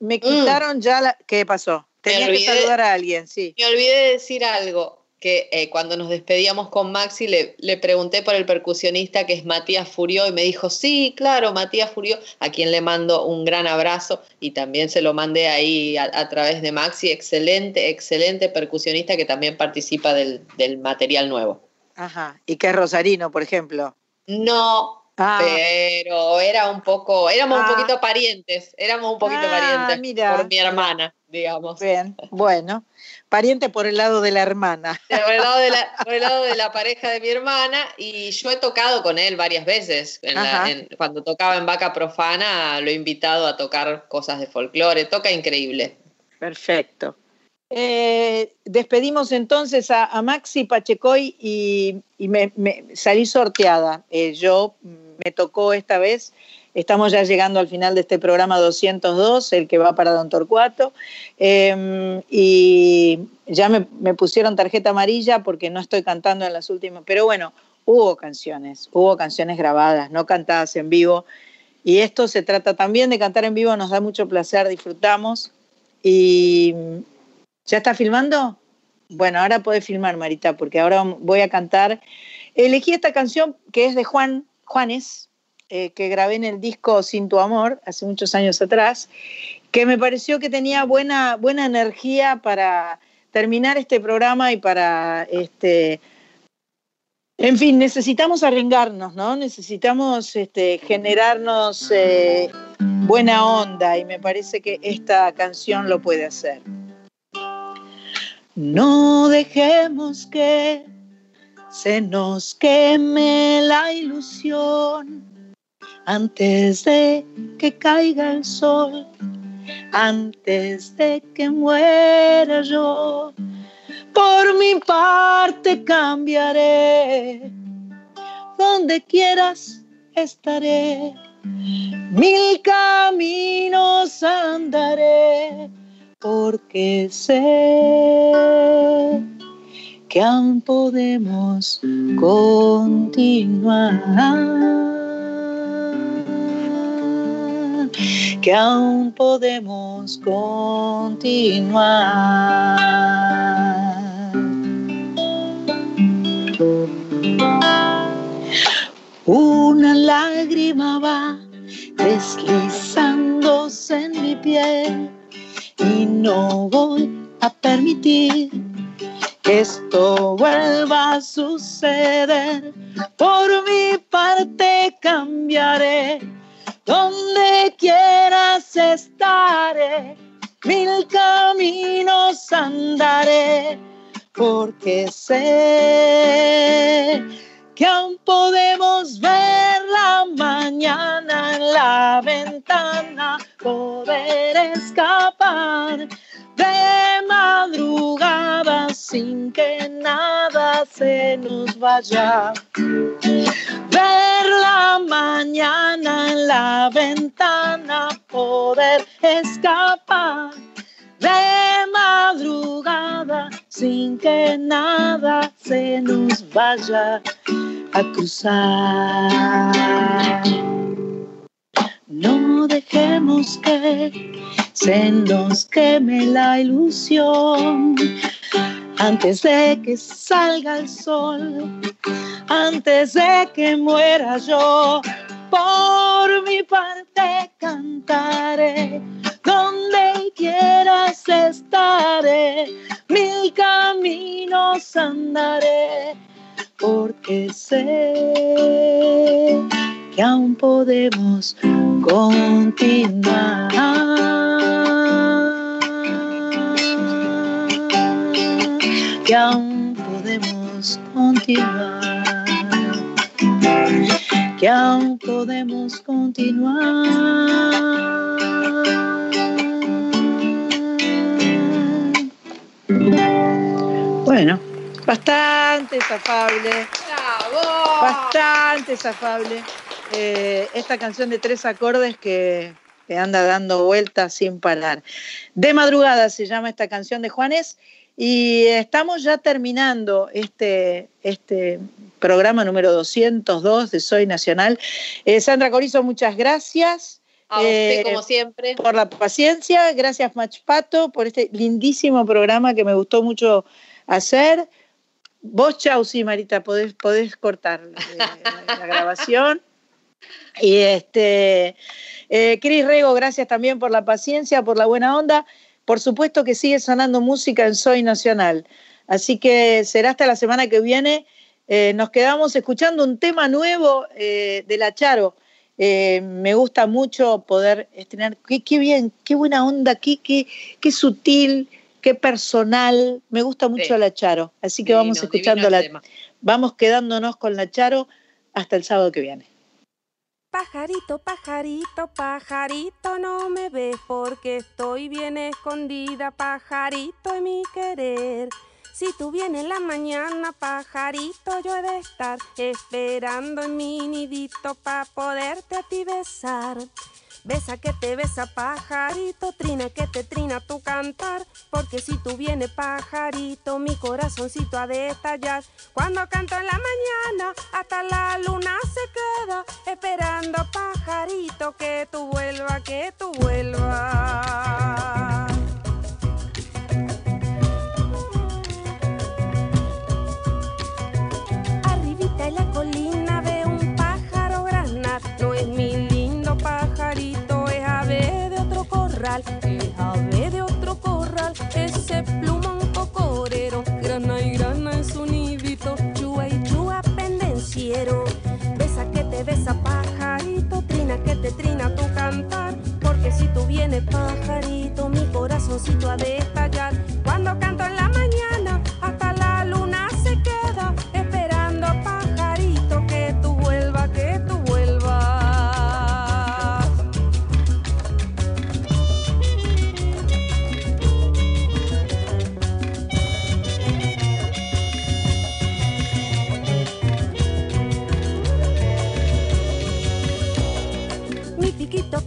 me quitaron ya la... ¿Qué pasó? Tenías que olvidé- saludar a alguien, sí. Me olvidé de decir algo, que eh, cuando nos despedíamos con Maxi le, le pregunté por el percusionista que es Matías Furió y me dijo, sí, claro, Matías Furió, a quien le mando un gran abrazo y también se lo mandé ahí a, a través de Maxi, excelente, excelente percusionista que también participa del, del material nuevo. Ajá. Y que es Rosarino, por ejemplo. No, Ah. pero era un poco, éramos Ah. un poquito parientes, éramos un poquito Ah, parientes mira. por mi hermana, digamos. Bien, bueno. Pariente por el lado de la hermana. Por el, lado de la, por el lado de la pareja de mi hermana y yo he tocado con él varias veces. En la- Ajá. en- cuando tocaba en Vaca Profana lo he invitado a tocar cosas de folclore, toca increíble. Perfecto. Eh, despedimos entonces a, a Maxi Pachecoy y, y me, me- salí sorteada. Eh, yo mm, me tocó esta vez, estamos ya llegando al final de este programa 202, el que va para Don Torcuato, eh, y ya me, me pusieron tarjeta amarilla porque no estoy cantando en las últimas, pero bueno, hubo canciones, hubo canciones grabadas, no cantadas en vivo, y esto se trata también de cantar en vivo, nos da mucho placer, disfrutamos. Y ¿Ya está filmando? Bueno, ahora podés filmar, Marita, porque ahora voy a cantar. Elegí esta canción que es de Juan Juanes, eh, que grabé en el disco Sin tu amor, hace muchos años atrás, que me pareció que tenía buena, buena energía para terminar este programa y para este. En fin, necesitamos arrengarnos, ¿no? Necesitamos este, generarnos eh, buena onda y me parece que esta canción lo puede hacer. No dejemos que se nos queme la ilusión antes de que caiga el sol, antes de que muera yo. Por mi parte cambiaré, donde quieras estaré, mil caminos andaré porque sé que aún podemos continuar. que aún podemos continuar. Una lágrima va deslizándose en mi piel y no voy a permitir que esto vuelva a suceder. Por mi parte cambiaré, donde quieras estaré, mil caminos andaré, porque sé que aún podemos ver la mañana en la ventana, poder escapar de madrugada sin que nada se nos vaya. Ver la mañana en la ventana, poder escapar de madrugada sin que nada se nos vaya a cruzar. No dejemos que se nos queme la ilusión antes de que salga el sol, antes de que muera yo. Por mi parte cantaré, donde quieras estaré, mil caminos andaré, porque sé que aún podemos continuar. Que aún podemos continuar. Que aún podemos continuar. Bueno, bastante afable. Bastante afable. Eh, esta canción de tres acordes que, que, anda dando vueltas sin parar. De madrugada se llama esta canción de Juanes y estamos ya terminando este, este programa número 202 de Soy Nacional. Eh, Sandra Corizo, muchas gracias. A usted, eh, como siempre. Por la paciencia. Gracias, Machpato, por este lindísimo programa que me gustó mucho hacer. Vos, chau, sí, Marita, podés, cortar la, la grabación. Y este, eh, Cris Rego, gracias también por la paciencia, por la buena onda. Por supuesto que sigue sonando música en Soy Nacional. Así que será hasta la semana que viene. Eh, nos quedamos escuchando un tema nuevo eh, de la Charo. Eh, me gusta mucho poder estrenar. Qué, bien, qué buena onda, qué, qué, sutil, qué personal. Me gusta mucho Sí. la Charo. Así que Divino, vamos escuchando la. Vamos quedándonos con la Charo hasta el sábado que viene. Pajarito, pajarito, pajarito, no me ves porque estoy bien escondida, pajarito en mi querer. Si tú vienes en la mañana, pajarito, yo he de estar esperando en mi nidito para poderte a ti besar. Besa que te besa pajarito, trina que te trina tu cantar, porque si tú vienes pajarito, mi corazoncito ha de estallar. Cuando canto en la mañana, hasta la luna se queda, esperando pajarito que tú vuelvas, que tú vuelvas. Arribita en la colina corral. Es ave de otro corral, ese plumón cocorero. Grana y grana en su nidito, chua y chua pendenciero. Besa que te besa pajarito, trina que te trina tu cantar. Porque si tú vienes pajarito, mi corazoncito ha de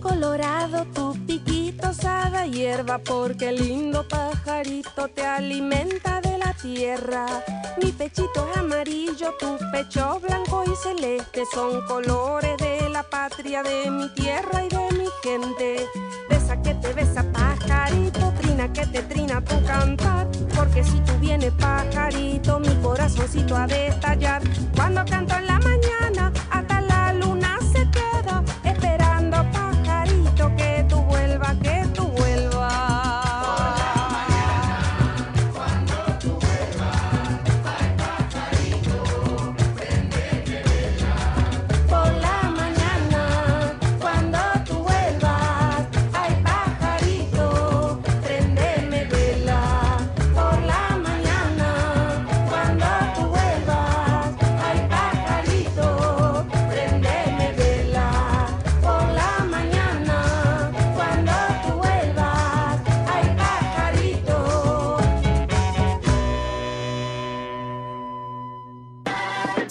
colorado, tu piquito sabe a hierba, porque el lindo pajarito te alimenta de la tierra. Mi pechito es amarillo, tu pecho blanco y celeste, son colores de la patria, de mi tierra y de mi gente. te besa pajarito, trina que te trina tu cantar. Porque si tú vienes pajarito, mi corazoncito ha de estallar. Cuando canto en la mañana, hasta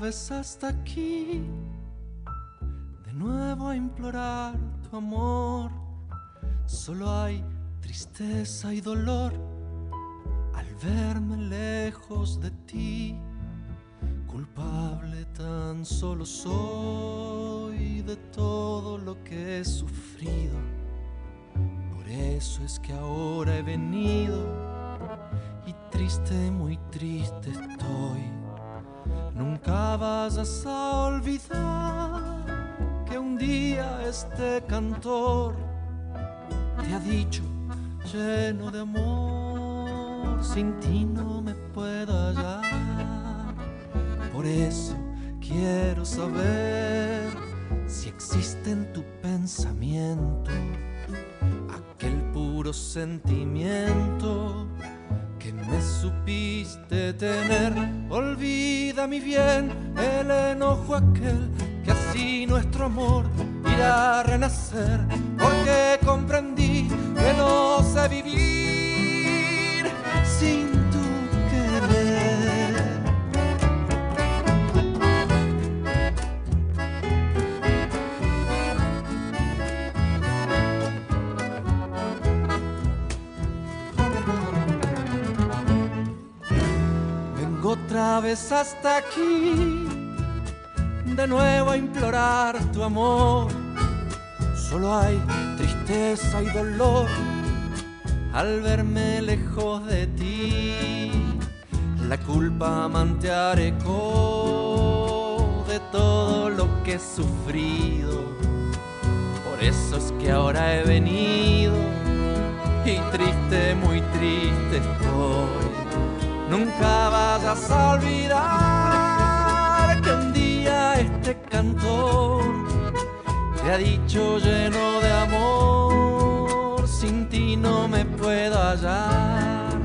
Vez hasta aquí, de nuevo a implorar tu amor. Solo hay tristeza y dolor al verme lejos de ti. Culpable tan solo soy este cantor te ha dicho lleno de amor, sin ti no implorar tu amor. Solo hay tristeza y dolor al verme lejos de ti. La culpa mantearé de todo lo que he sufrido. Por eso es que ahora he venido y triste, muy triste estoy. Nunca vayas a olvidar cantor te ha dicho lleno de amor, sin ti no me puedo hallar.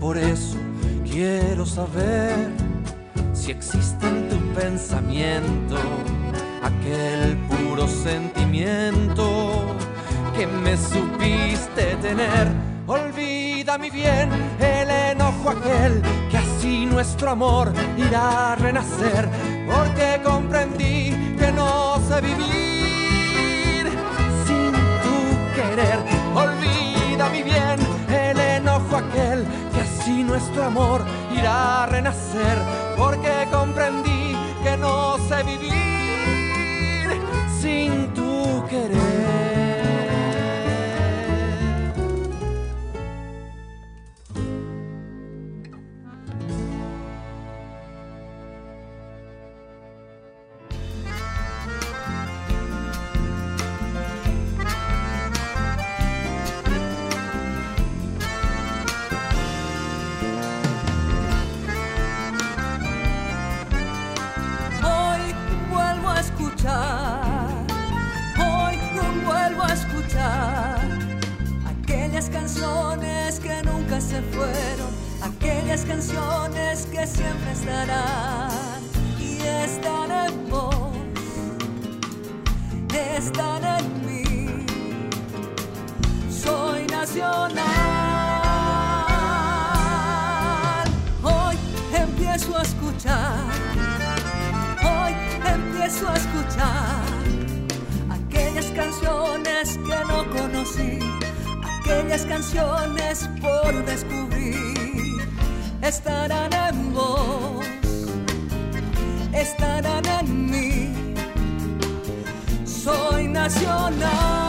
Por eso quiero saber si existe en tu pensamiento aquel puro sentimiento que me supiste tener. Olvida mi bien el enojo aquel que así nuestro amor irá a renacer porque comprendí que no sé vivir sin tu querer. Olvida mi bien el enojo aquel que así nuestro amor irá a renacer, porque comprendí que no sé vivir sin tu querer. Siempre estarán y están en vos, están en mí. Soy nacional. Hoy empiezo a escuchar, hoy empiezo a escuchar aquellas canciones que no conocí aquellas canciones por descubrir estarán en vos, estarán en mí. Soy nacional.